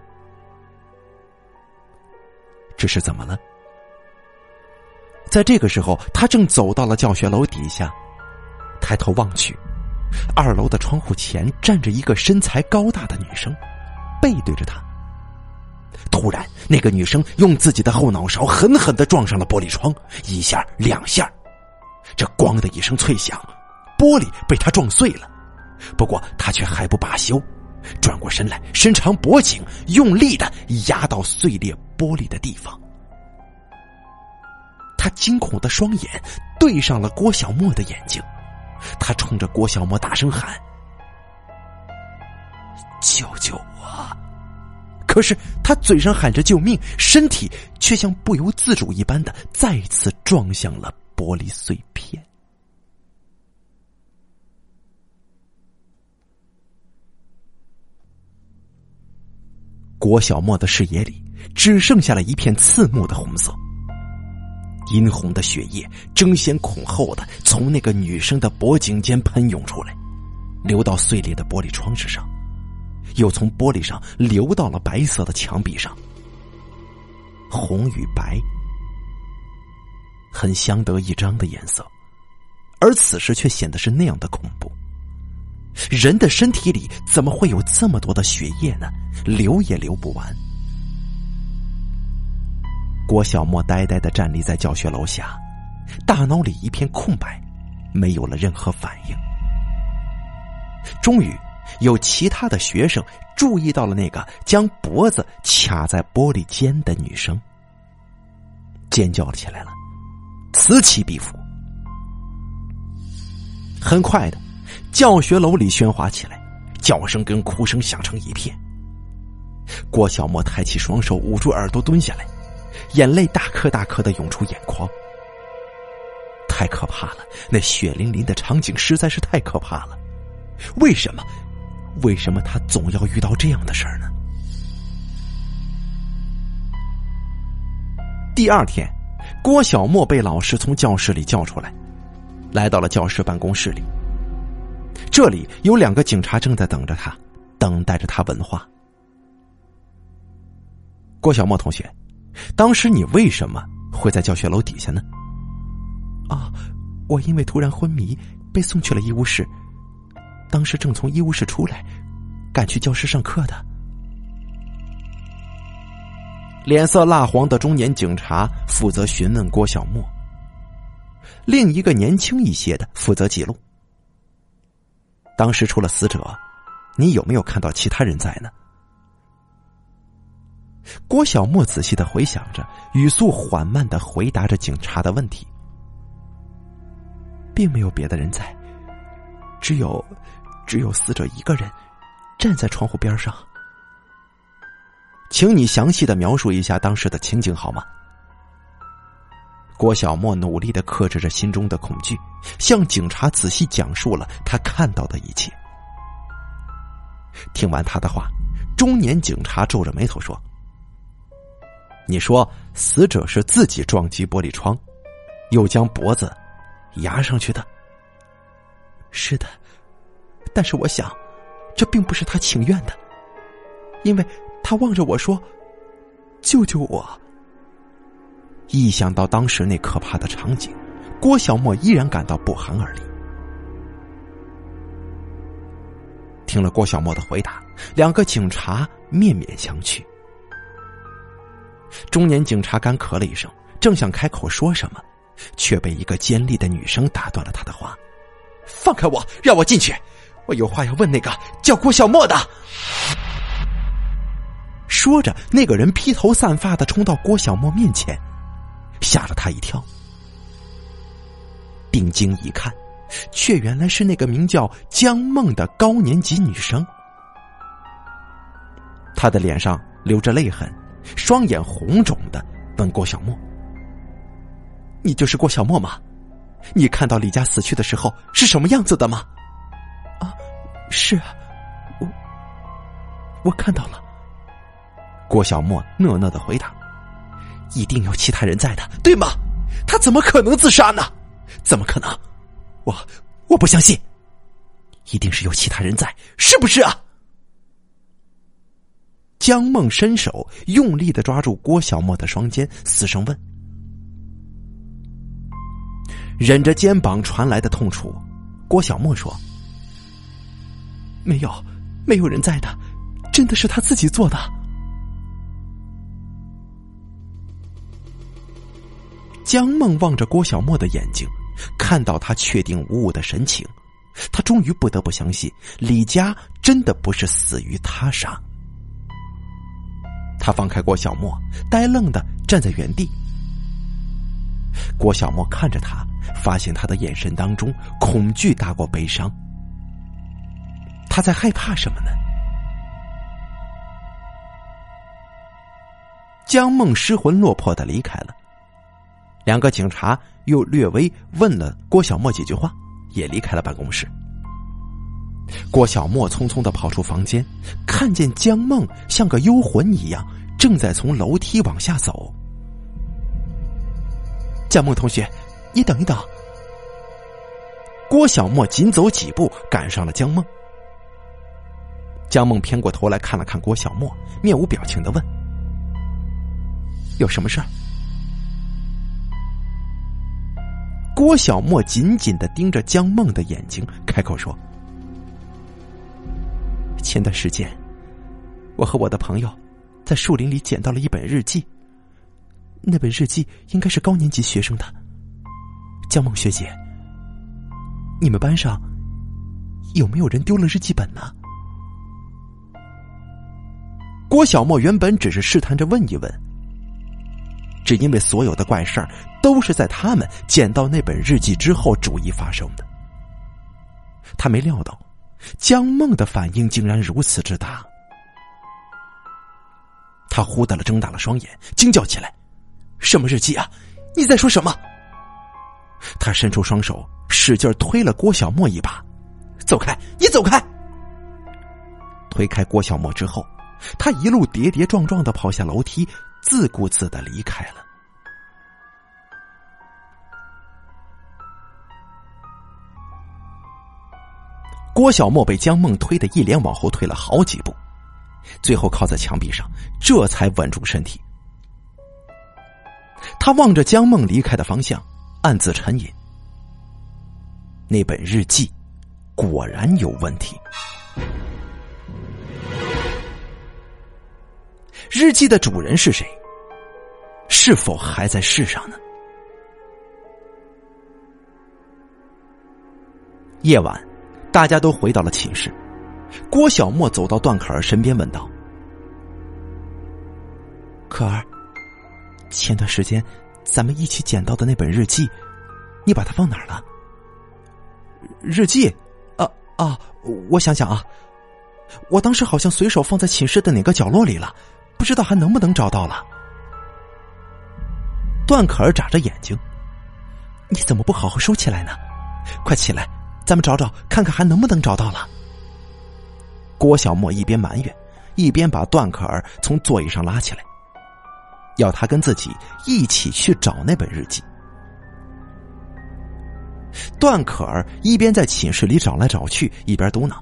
这是怎么了？在这个时候，他正走到了教学楼底下，抬头望去，二楼的窗户前站着一个身材高大的女生，背对着他。突然，那个女生用自己的后脑勺狠狠的撞上了玻璃窗，一下两下，这“咣”的一声脆响。玻璃被他撞碎了，不过他却还不罢休，转过身来，伸长脖颈，用力的压到碎裂玻璃的地方。他惊恐的双眼对上了郭小莫的眼睛，他冲着郭小莫大声喊：“救救我！”可是他嘴上喊着救命，身体却像不由自主一般的再次撞向了玻璃碎片。郭小莫的视野里只剩下了一片刺目的红色，殷红的血液争先恐后的从那个女生的脖颈间喷涌出来，流到碎裂的玻璃窗之上，又从玻璃上流到了白色的墙壁上。红与白，很相得益彰的颜色，而此时却显得是那样的恐怖。人的身体里怎么会有这么多的血液呢？流也流不完。郭小莫呆呆的站立在教学楼下，大脑里一片空白，没有了任何反应。终于，有其他的学生注意到了那个将脖子卡在玻璃间的女生，尖叫起来了，此起彼伏。很快的。教学楼里喧哗起来，叫声跟哭声响成一片。郭小莫抬起双手捂住耳朵蹲下来，眼泪大颗大颗的涌出眼眶。太可怕了，那血淋淋的场景实在是太可怕了。为什么？为什么他总要遇到这样的事儿呢？第二天，郭小莫被老师从教室里叫出来，来到了教室办公室里。这里有两个警察正在等着他，等待着他问话。郭小莫同学，当时你为什么会在教学楼底下呢？啊，我因为突然昏迷，被送去了医务室。当时正从医务室出来，赶去教室上课的。脸色蜡黄的中年警察负责询问郭小沫，另一个年轻一些的负责记录。当时除了死者，你有没有看到其他人在呢？郭小莫仔细的回想着，语速缓慢的回答着警察的问题，并没有别的人在，只有，只有死者一个人站在窗户边上。请你详细的描述一下当时的情景好吗？郭小莫努力的克制着心中的恐惧，向警察仔细讲述了他看到的一切。听完他的话，中年警察皱着眉头说：“你说死者是自己撞击玻璃窗，又将脖子压上去的？是的，但是我想，这并不是他情愿的，因为他望着我说：‘救救我。’”一想到当时那可怕的场景，郭小莫依然感到不寒而栗。听了郭小莫的回答，两个警察面面相觑。中年警察干咳了一声，正想开口说什么，却被一个尖利的女生打断了他的话：“放开我，让我进去，我有话要问那个叫郭小莫的。”说着，那个人披头散发的冲到郭小莫面前。吓了他一跳，定睛一看，却原来是那个名叫江梦的高年级女生。她的脸上流着泪痕，双眼红肿的问郭小莫：“你就是郭小莫吗？你看到李家死去的时候是什么样子的吗？”“啊，是啊，我我看到了。”郭小莫讷讷的回答。一定有其他人在的，对吗？他怎么可能自杀呢？怎么可能？我我不相信，一定是有其他人在，是不是啊？江梦伸手用力的抓住郭小莫的双肩，嘶声问：“忍着肩膀传来的痛楚，郭小莫说：‘没有，没有人在的，真的是他自己做的。’”江梦望着郭小莫的眼睛，看到他确定无误的神情，他终于不得不相信李佳真的不是死于他杀。他放开郭小莫，呆愣的站在原地。郭小莫看着他，发现他的眼神当中恐惧大过悲伤。他在害怕什么呢？江梦失魂落魄的离开了。两个警察又略微问了郭小莫几句话，也离开了办公室。郭小莫匆匆的跑出房间，看见江梦像个幽魂一样，正在从楼梯往下走。江梦同学，你等一等。郭小莫紧走几步，赶上了江梦。江梦偏过头来看了看郭小莫，面无表情的问：“有什么事儿？”郭小莫紧紧的盯着江梦的眼睛，开口说：“前段时间，我和我的朋友在树林里捡到了一本日记。那本日记应该是高年级学生的。江梦学姐，你们班上有没有人丢了日记本呢？”郭小莫原本只是试探着问一问，只因为所有的怪事儿都是在他们捡到那本日记之后逐一发生的。他没料到江梦的反应竟然如此之大，他忽的了睁大了双眼，惊叫起来：“什么日记啊？你在说什么？”他伸出双手，使劲推了郭小莫一把：“走开！你走开！”推开郭小莫之后。他一路跌跌撞撞的跑下楼梯，自顾自的离开了。郭小莫被江梦推的一连往后退了好几步，最后靠在墙壁上，这才稳住身体。他望着江梦离开的方向，暗自沉吟：那本日记果然有问题。日记的主人是谁？是否还在世上呢？夜晚，大家都回到了寝室。郭小莫走到段可儿身边，问道：“可儿，前段时间咱们一起捡到的那本日记，你把它放哪儿了？”日记？啊啊！我想想啊，我当时好像随手放在寝室的哪个角落里了。不知道还能不能找到了？段可儿眨着眼睛，你怎么不好好收起来呢？快起来，咱们找找看看还能不能找到了。郭小莫一边埋怨，一边把段可儿从座椅上拉起来，要他跟自己一起去找那本日记。段可儿一边在寝室里找来找去，一边嘟囔。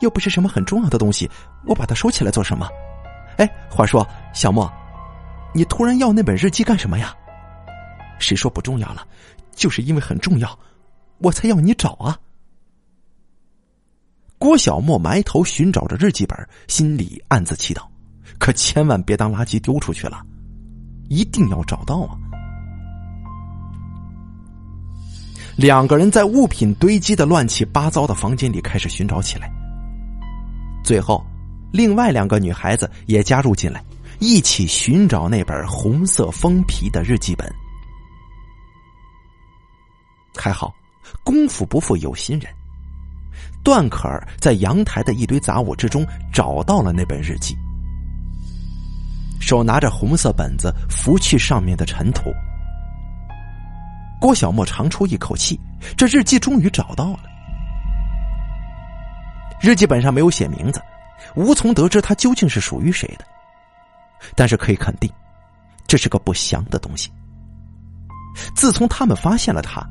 又不是什么很重要的东西，我把它收起来做什么？哎，话说小莫，你突然要那本日记干什么呀？谁说不重要了？就是因为很重要，我才要你找啊！郭小莫埋头寻找着日记本，心里暗自祈祷，可千万别当垃圾丢出去了，一定要找到啊！两个人在物品堆积的乱七八糟的房间里开始寻找起来。最后，另外两个女孩子也加入进来，一起寻找那本红色封皮的日记本。还好，功夫不负有心人，段可儿在阳台的一堆杂物之中找到了那本日记，手拿着红色本子拂去上面的尘土。郭小莫长出一口气，这日记终于找到了。日记本上没有写名字，无从得知它究竟是属于谁的。但是可以肯定，这是个不祥的东西。自从他们发现了它，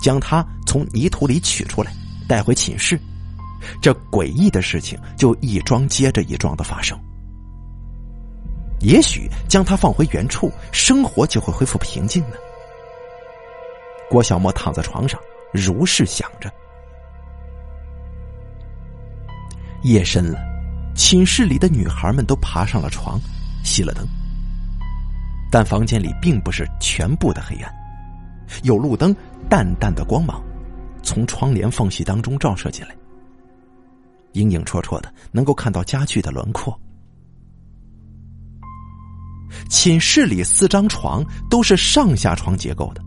将它从泥土里取出来，带回寝室，这诡异的事情就一桩接着一桩的发生。也许将它放回原处，生活就会恢复平静呢。郭小莫躺在床上，如是想着。夜深了，寝室里的女孩们都爬上了床，熄了灯。但房间里并不是全部的黑暗，有路灯淡淡的光芒从窗帘缝隙当中照射进来，影影绰绰的能够看到家具的轮廓。寝室里四张床都是上下床结构的，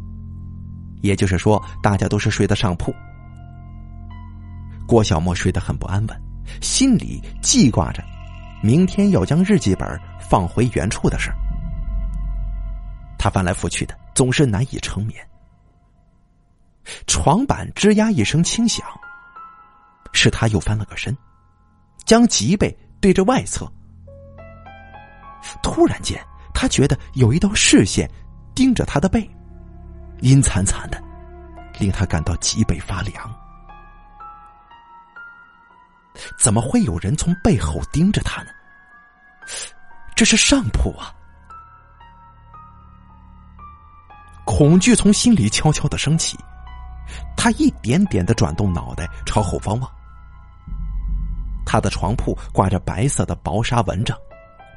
也就是说，大家都是睡的上铺。郭小莫睡得很不安稳。心里记挂着，明天要将日记本放回原处的事他翻来覆去的，总是难以成眠。床板吱呀一声轻响，是他又翻了个身，将脊背对着外侧。突然间，他觉得有一道视线盯着他的背，阴惨惨的，令他感到脊背发凉。怎么会有人从背后盯着他呢？这是上铺啊！恐惧从心里悄悄的升起，他一点点的转动脑袋朝后方望。他的床铺挂着白色的薄纱蚊帐，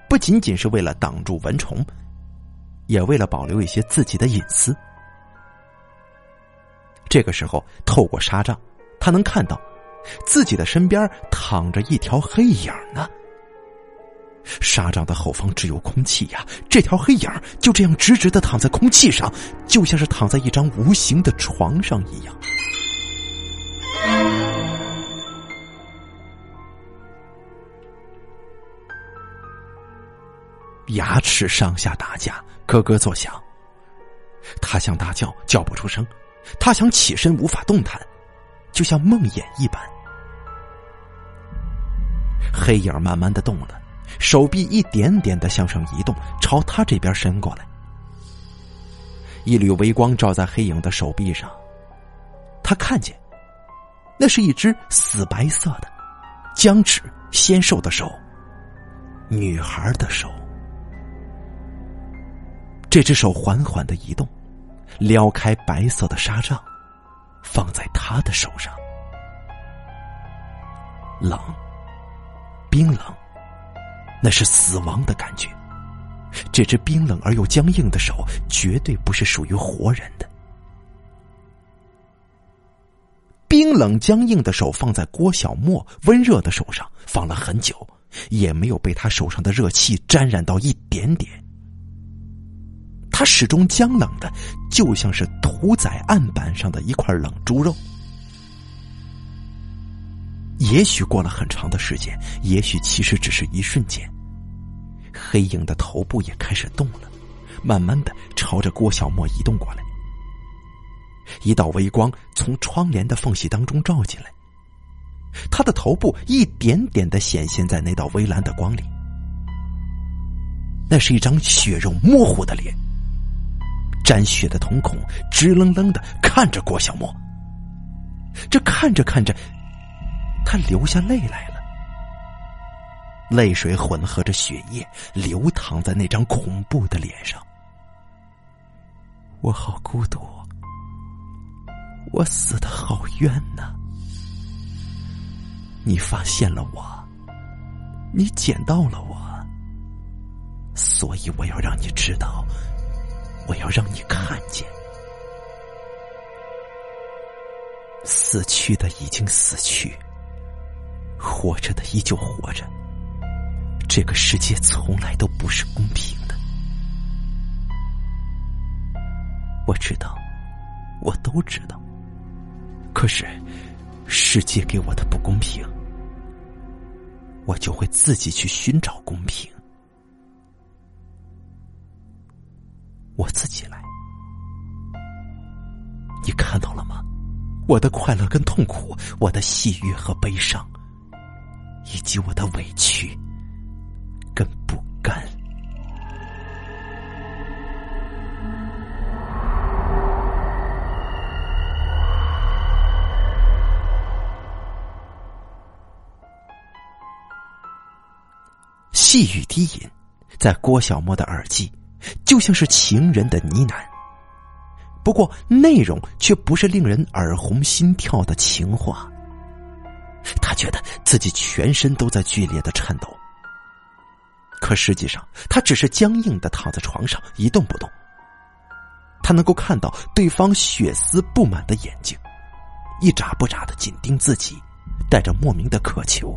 不仅仅是为了挡住蚊虫，也为了保留一些自己的隐私。这个时候，透过纱帐，他能看到自己的身边躺着一条黑影呢。纱帐的后方只有空气呀，这条黑影就这样直直的躺在空气上，就像是躺在一张无形的床上一样。牙齿上下打架，咯咯作响。他想大叫，叫不出声；他想起身，无法动弹，就像梦魇一般。黑影慢慢的动了，手臂一点点的向上移动，朝他这边伸过来。一缕微光照在黑影的手臂上，他看见，那是一只死白色的、僵直纤瘦的手，女孩的手。这只手缓缓的移动，撩开白色的纱帐，放在他的手上。冷，冰冷，那是死亡的感觉。这只冰冷而又僵硬的手，绝对不是属于活人的。冰冷僵硬的手放在郭小莫温热的手上，放了很久，也没有被他手上的热气沾染到一点点。他始终僵冷的，就像是屠宰案板上的一块冷猪肉。也许过了很长的时间，也许其实只是一瞬间。黑影的头部也开始动了，慢慢的朝着郭小莫移动过来。一道微光从窗帘的缝隙当中照进来，他的头部一点点的显现在那道微蓝的光里。那是一张血肉模糊的脸。沾血的瞳孔直愣愣的看着郭小莫，这看着看着，他流下泪来了，泪水混合着血液流淌在那张恐怖的脸上。我好孤独，我死的好冤呐！你发现了我，你捡到了我，所以我要让你知道。我要让你看见，死去的已经死去，活着的依旧活着。这个世界从来都不是公平的。我知道，我都知道。可是，世界给我的不公平，我就会自己去寻找公平。我自己来，你看到了吗？我的快乐跟痛苦，我的喜悦和悲伤，以及我的委屈跟不甘。细雨低吟，在郭小莫的耳际。就像是情人的呢喃，不过内容却不是令人耳红心跳的情话。他觉得自己全身都在剧烈的颤抖，可实际上他只是僵硬的躺在床上一动不动。他能够看到对方血丝布满的眼睛，一眨不眨的紧盯自己，带着莫名的渴求。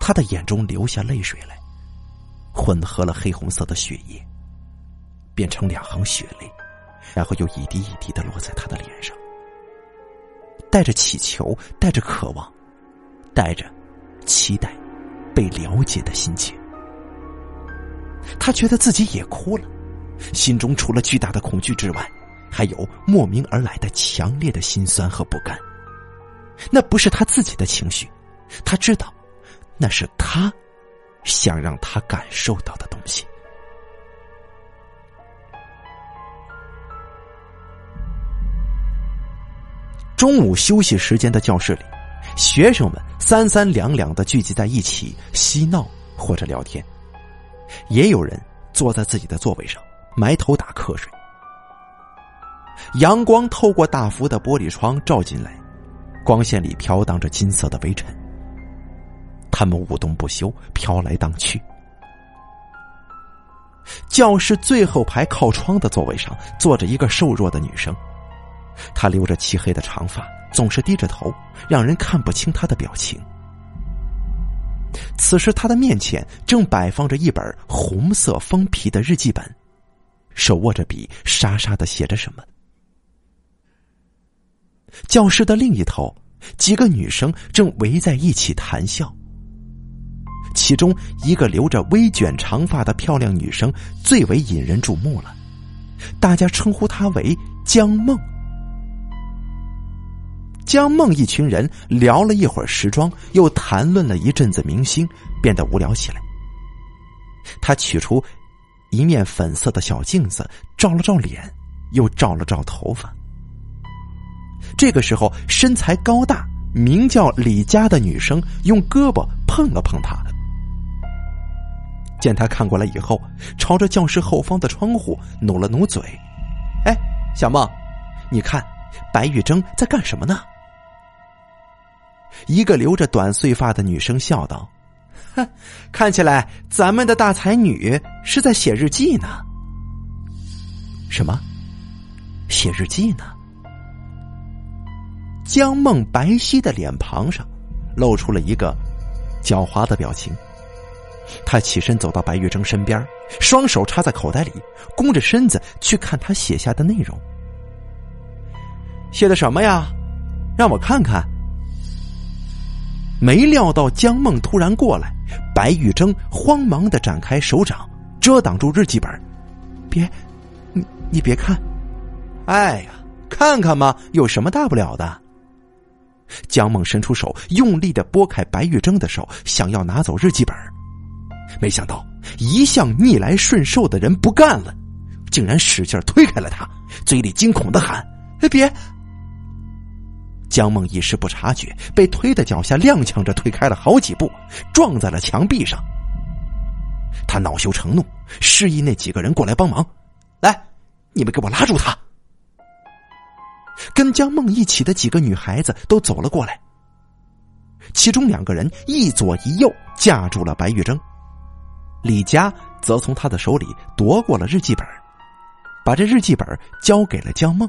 他的眼中流下泪水来。混合了黑红色的血液，变成两行血泪，然后又一滴一滴的落在他的脸上，带着祈求，带着渴望，带着期待被了解的心情。他觉得自己也哭了，心中除了巨大的恐惧之外，还有莫名而来的强烈的心酸和不甘。那不是他自己的情绪，他知道，那是他。想让他感受到的东西。中午休息时间的教室里，学生们三三两两的聚集在一起嬉闹或者聊天，也有人坐在自己的座位上，埋头打瞌睡。阳光透过大幅的玻璃窗照进来，光线里飘荡着金色的微尘。他们舞动不休，飘来荡去。教室最后排靠窗的座位上坐着一个瘦弱的女生，她留着漆黑的长发，总是低着头，让人看不清她的表情。此时，她的面前正摆放着一本红色封皮的日记本，手握着笔，沙沙的写着什么。教室的另一头，几个女生正围在一起谈笑。其中一个留着微卷长发的漂亮女生最为引人注目了，大家称呼她为江梦。江梦一群人聊了一会儿时装，又谈论了一阵子明星，变得无聊起来。他取出一面粉色的小镜子，照了照脸，又照了照头发。这个时候，身材高大、名叫李佳的女生用胳膊碰了碰他。见他看过来以后，朝着教室后方的窗户努了努嘴：“哎，小梦，你看，白玉珍在干什么呢？”一个留着短碎发的女生笑道：“哼，看起来咱们的大才女是在写日记呢。”“什么？写日记呢？”江梦白皙的脸庞上露出了一个狡猾的表情。他起身走到白玉珍身边，双手插在口袋里，弓着身子去看他写下的内容。写的什么呀？让我看看。没料到江梦突然过来，白玉珍慌忙的展开手掌，遮挡住日记本。别，你你别看。哎呀，看看嘛，有什么大不了的？江梦伸出手，用力的拨开白玉珍的手，想要拿走日记本。没想到，一向逆来顺受的人不干了，竟然使劲推开了他，嘴里惊恐的喊：“别！”江梦一时不察觉，被推的脚下踉跄着推开了好几步，撞在了墙壁上。他恼羞成怒，示意那几个人过来帮忙：“来，你们给我拉住他！”跟江梦一起的几个女孩子都走了过来，其中两个人一左一右架住了白玉珍。李佳则从他的手里夺过了日记本，把这日记本交给了江梦。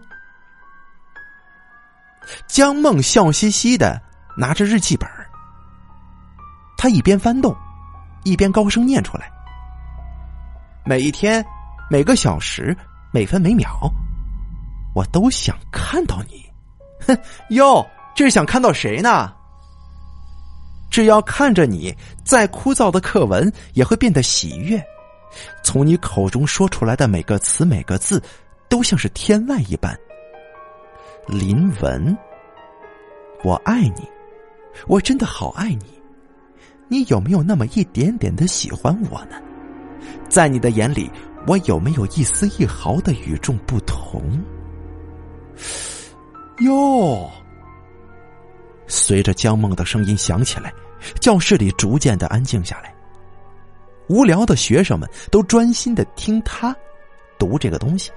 江梦笑嘻嘻的拿着日记本，他一边翻动，一边高声念出来：“每一天，每个小时，每分每秒，我都想看到你。”哼，哟，这是想看到谁呢？只要看着你，再枯燥的课文也会变得喜悦。从你口中说出来的每个词、每个字，都像是天籁一般。林文，我爱你，我真的好爱你。你有没有那么一点点的喜欢我呢？在你的眼里，我有没有一丝一毫的与众不同？哟。随着江梦的声音响起来，教室里逐渐的安静下来。无聊的学生们都专心的听他读这个东西。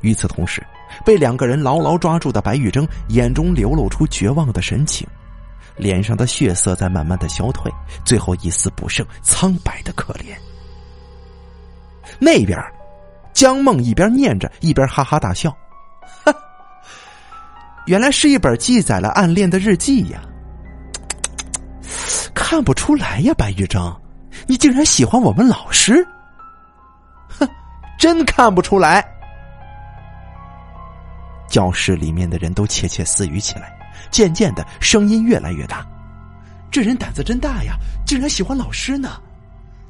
与此同时，被两个人牢牢抓住的白玉珍眼中流露出绝望的神情，脸上的血色在慢慢的消退，最后一丝不剩，苍白的可怜。那边，江梦一边念着，一边哈哈大笑。原来是一本记载了暗恋的日记呀！看不出来呀，白玉珍，你竟然喜欢我们老师？哼，真看不出来！教室里面的人都窃窃私语起来，渐渐的声音越来越大。这人胆子真大呀，竟然喜欢老师呢！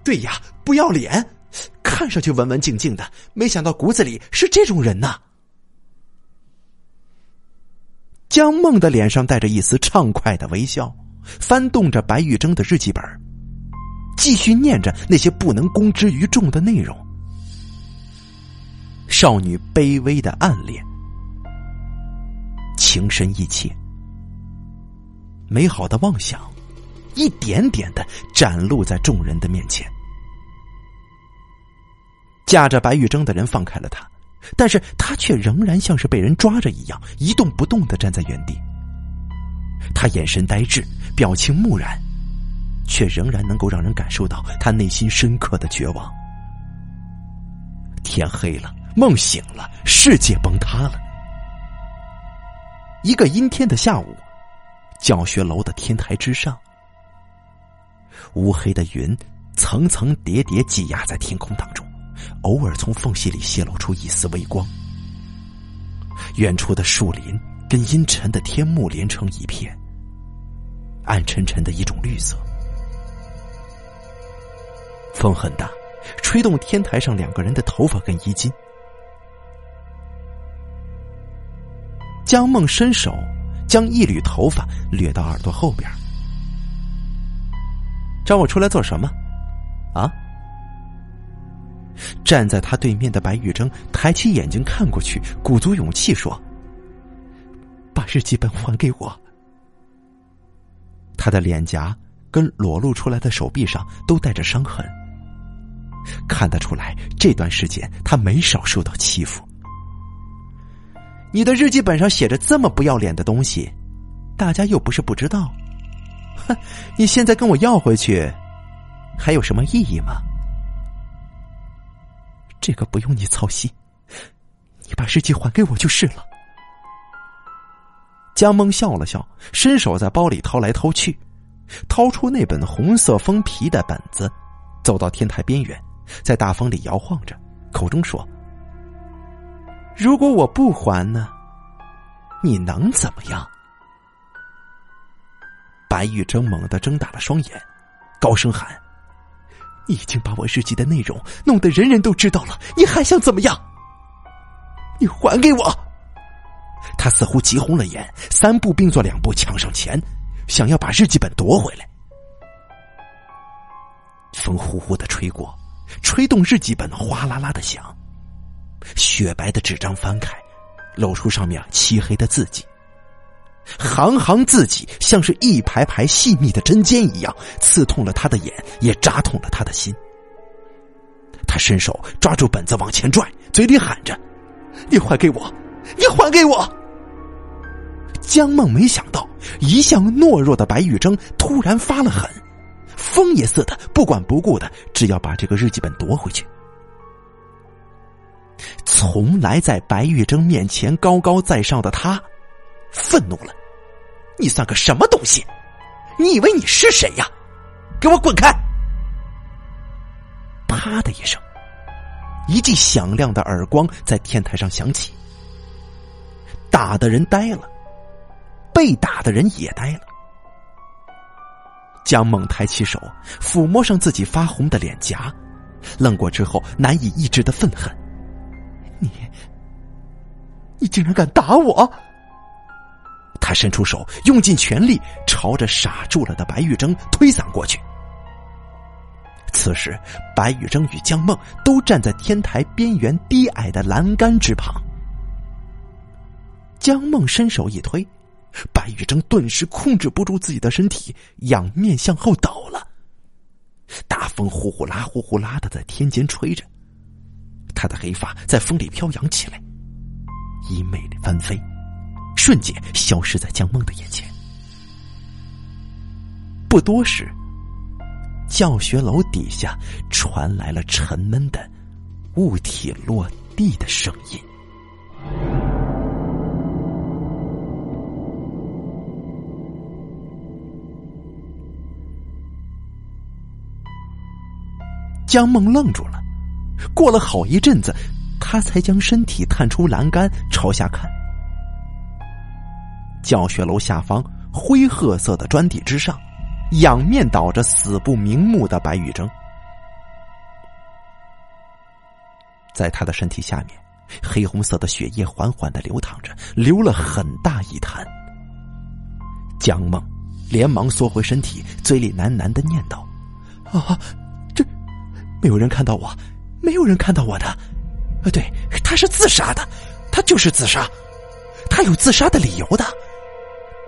对呀，不要脸，看上去文文静静的，没想到骨子里是这种人呐！江梦的脸上带着一丝畅快的微笑，翻动着白玉珍的日记本，继续念着那些不能公之于众的内容。少女卑微的暗恋，情深意切，美好的妄想，一点点的展露在众人的面前。架着白玉珍的人放开了他，但是他却仍然像是被人抓着一样一动不动的站在原地。他眼神呆滞，表情木然，却仍然能够让人感受到他内心深刻的绝望。天黑了，梦醒了，世界崩塌了。一个阴天的下午，教学楼的天台之上，乌黑的云层层叠叠挤压在天空当中，偶尔从缝隙里泄露出一丝微光。远处的树林跟阴沉的天幕连成一片，暗沉沉的一种绿色。风很大。吹动天台上两个人的头发跟衣襟，江梦伸手将一缕头发掠到耳朵后边。找我出来做什么？站在他对面的白玉珍抬起眼睛看过去，鼓足勇气说：“把日记本还给我。”他的脸颊跟裸露出来的手臂上都带着伤痕。看得出来，这段时间他没少受到欺负。你的日记本上写着这么不要脸的东西，大家又不是不知道。哼，你现在跟我要回去，还有什么意义吗？这个不用你操心，你把日记还给我就是了。江梦笑了笑，伸手在包里掏来掏去，掏出那本红色封皮的本子，走到天台边缘。在大风里摇晃着，口中说：“如果我不还呢？你能怎么样？”白玉珍猛地睁大了双眼，高声喊：“你已经把我日记的内容弄得人人都知道了，你还想怎么样？你还给我！”他似乎急红了眼，三步并作两步抢上前，想要把日记本夺回来。风呼呼的吹过。吹动日记本，哗啦啦的响。雪白的纸张翻开，露出上面漆黑的字迹。行行字迹像是一排排细密的针尖一样，刺痛了他的眼，也扎痛了他的心。他伸手抓住本子往前拽，嘴里喊着：“你还给我！你还给我！”江梦没想到，一向懦弱的白玉珍突然发了狠。疯也似的，不管不顾的，只要把这个日记本夺回去。从来在白玉珍面前高高在上的他，愤怒了：“你算个什么东西？你以为你是谁呀？给我滚开！”啪的一声，一记响亮的耳光在天台上响起，打的人呆了，被打的人也呆了。江梦抬起手，抚摸上自己发红的脸颊，愣过之后难以抑制的愤恨：“你，你竟然敢打我！”他伸出手，用尽全力朝着傻住了的白玉珍推搡过去。此时，白玉珍与江梦都站在天台边缘低矮的栏杆之旁。江梦伸手一推。白玉珍顿时控制不住自己的身体，仰面向后倒了。大风呼呼啦呼呼啦的在天间吹着，他的黑发在风里飘扬起来，衣袂翻飞，瞬间消失在江梦的眼前。不多时，教学楼底下传来了沉闷的物体落地的声音。江梦愣住了，过了好一阵子，他才将身体探出栏杆朝下看。教学楼下方灰褐色的砖地之上，仰面倒着死不瞑目的白玉征，在他的身体下面，黑红色的血液缓缓的流淌着，流了很大一滩。江梦连忙缩回身体，嘴里喃喃的念叨：“啊。”这没有人看到我，没有人看到我的。呃，对，他是自杀的，他就是自杀，他有自杀的理由的，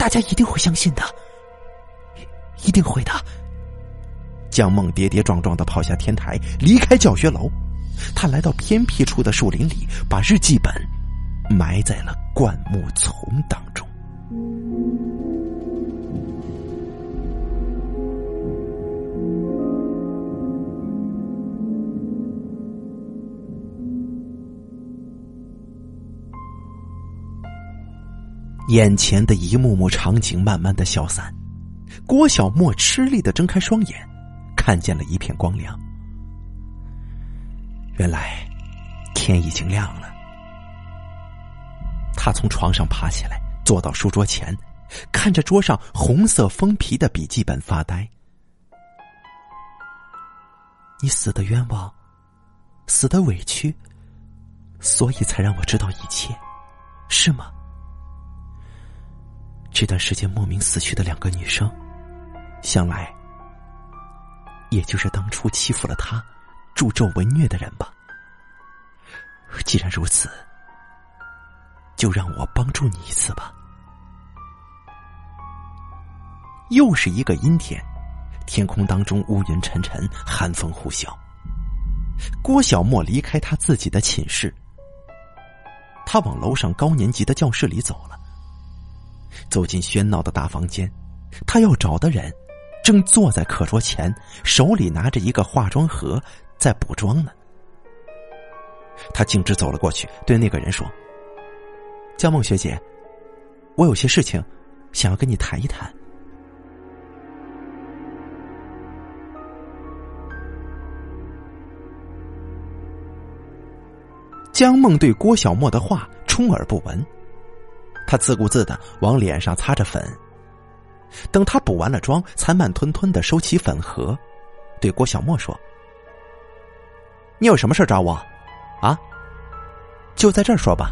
大家一定会相信的，一定会的。江梦跌跌撞撞的跑下天台，离开教学楼，他来到偏僻处的树林里，把日记本埋在了灌木丛当中。眼前的一幕幕场景慢慢的消散，郭小莫吃力的睁开双眼，看见了一片光亮。原来天已经亮了。他从床上爬起来，坐到书桌前，看着桌上红色封皮的笔记本发呆。你死的冤枉，死的委屈，所以才让我知道一切，是吗？这段时间莫名死去的两个女生，想来也就是当初欺负了他、助纣为虐的人吧。既然如此，就让我帮助你一次吧。又是一个阴天，天空当中乌云沉沉，寒风呼啸。郭小莫离开他自己的寝室，他往楼上高年级的教室里走了。走进喧闹的大房间，他要找的人正坐在课桌前，手里拿着一个化妆盒在补妆呢。他径直走了过去，对那个人说：“江梦学姐，我有些事情想要跟你谈一谈。”江梦对郭小莫的话充耳不闻。他自顾自的往脸上擦着粉，等他补完了妆，才慢吞吞的收起粉盒，对郭小莫说：“你有什么事找我？啊？就在这儿说吧。”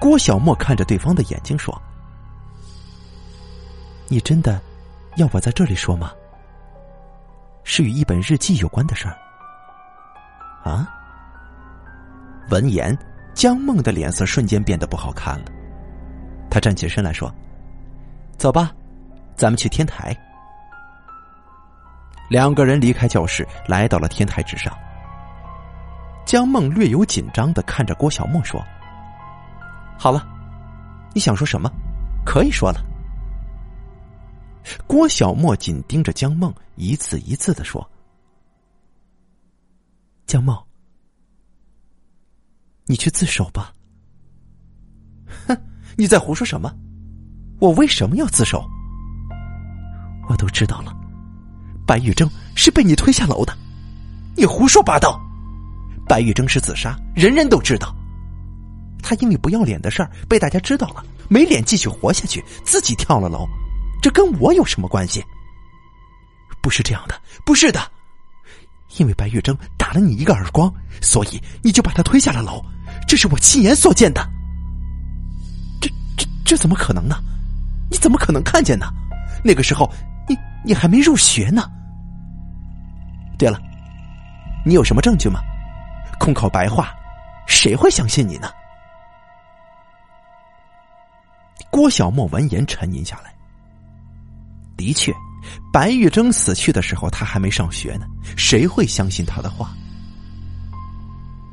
郭小莫看着对方的眼睛说：“你真的要我在这里说吗？是与一本日记有关的事儿？啊？”闻言。江梦的脸色瞬间变得不好看了，他站起身来说：“走吧，咱们去天台。”两个人离开教室，来到了天台之上。江梦略有紧张的看着郭小莫说：“好了，你想说什么？可以说了。”郭小莫紧盯着江梦，一字一字的说：“江梦。”你去自首吧！哼，你在胡说什么？我为什么要自首？我都知道了，白玉珍是被你推下楼的。你胡说八道！白玉珍是自杀，人人都知道。他因为不要脸的事儿被大家知道了，没脸继续活下去，自己跳了楼。这跟我有什么关系？不是这样的，不是的。因为白玉珍打了你一个耳光，所以你就把他推下了楼，这是我亲眼所见的。这这这怎么可能呢？你怎么可能看见呢？那个时候你你还没入学呢。对了，你有什么证据吗？空口白话，谁会相信你呢？郭小莫闻言沉吟下来，的确。白玉珍死去的时候，他还没上学呢，谁会相信他的话？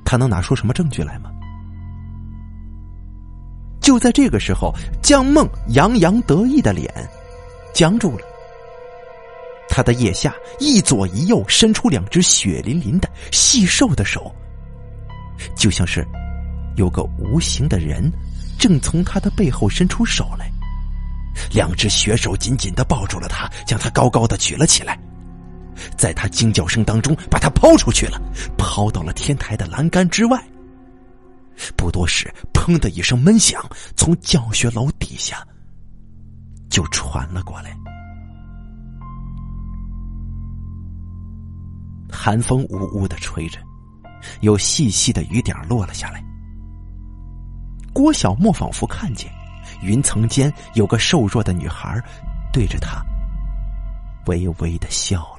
他能拿出什么证据来吗？就在这个时候，江梦洋洋得意的脸僵住了，他的腋下一左一右伸出两只血淋淋的细瘦的手，就像是有个无形的人正从他的背后伸出手来。两只血手紧紧的抱住了他，将他高高的举了起来，在他惊叫声当中，把他抛出去了，抛到了天台的栏杆之外。不多时，砰的一声闷响，从教学楼底下就传了过来。寒风呜呜的吹着，有细细的雨点落了下来。郭小莫仿佛看见。云层间有个瘦弱的女孩，对着他微微的笑了。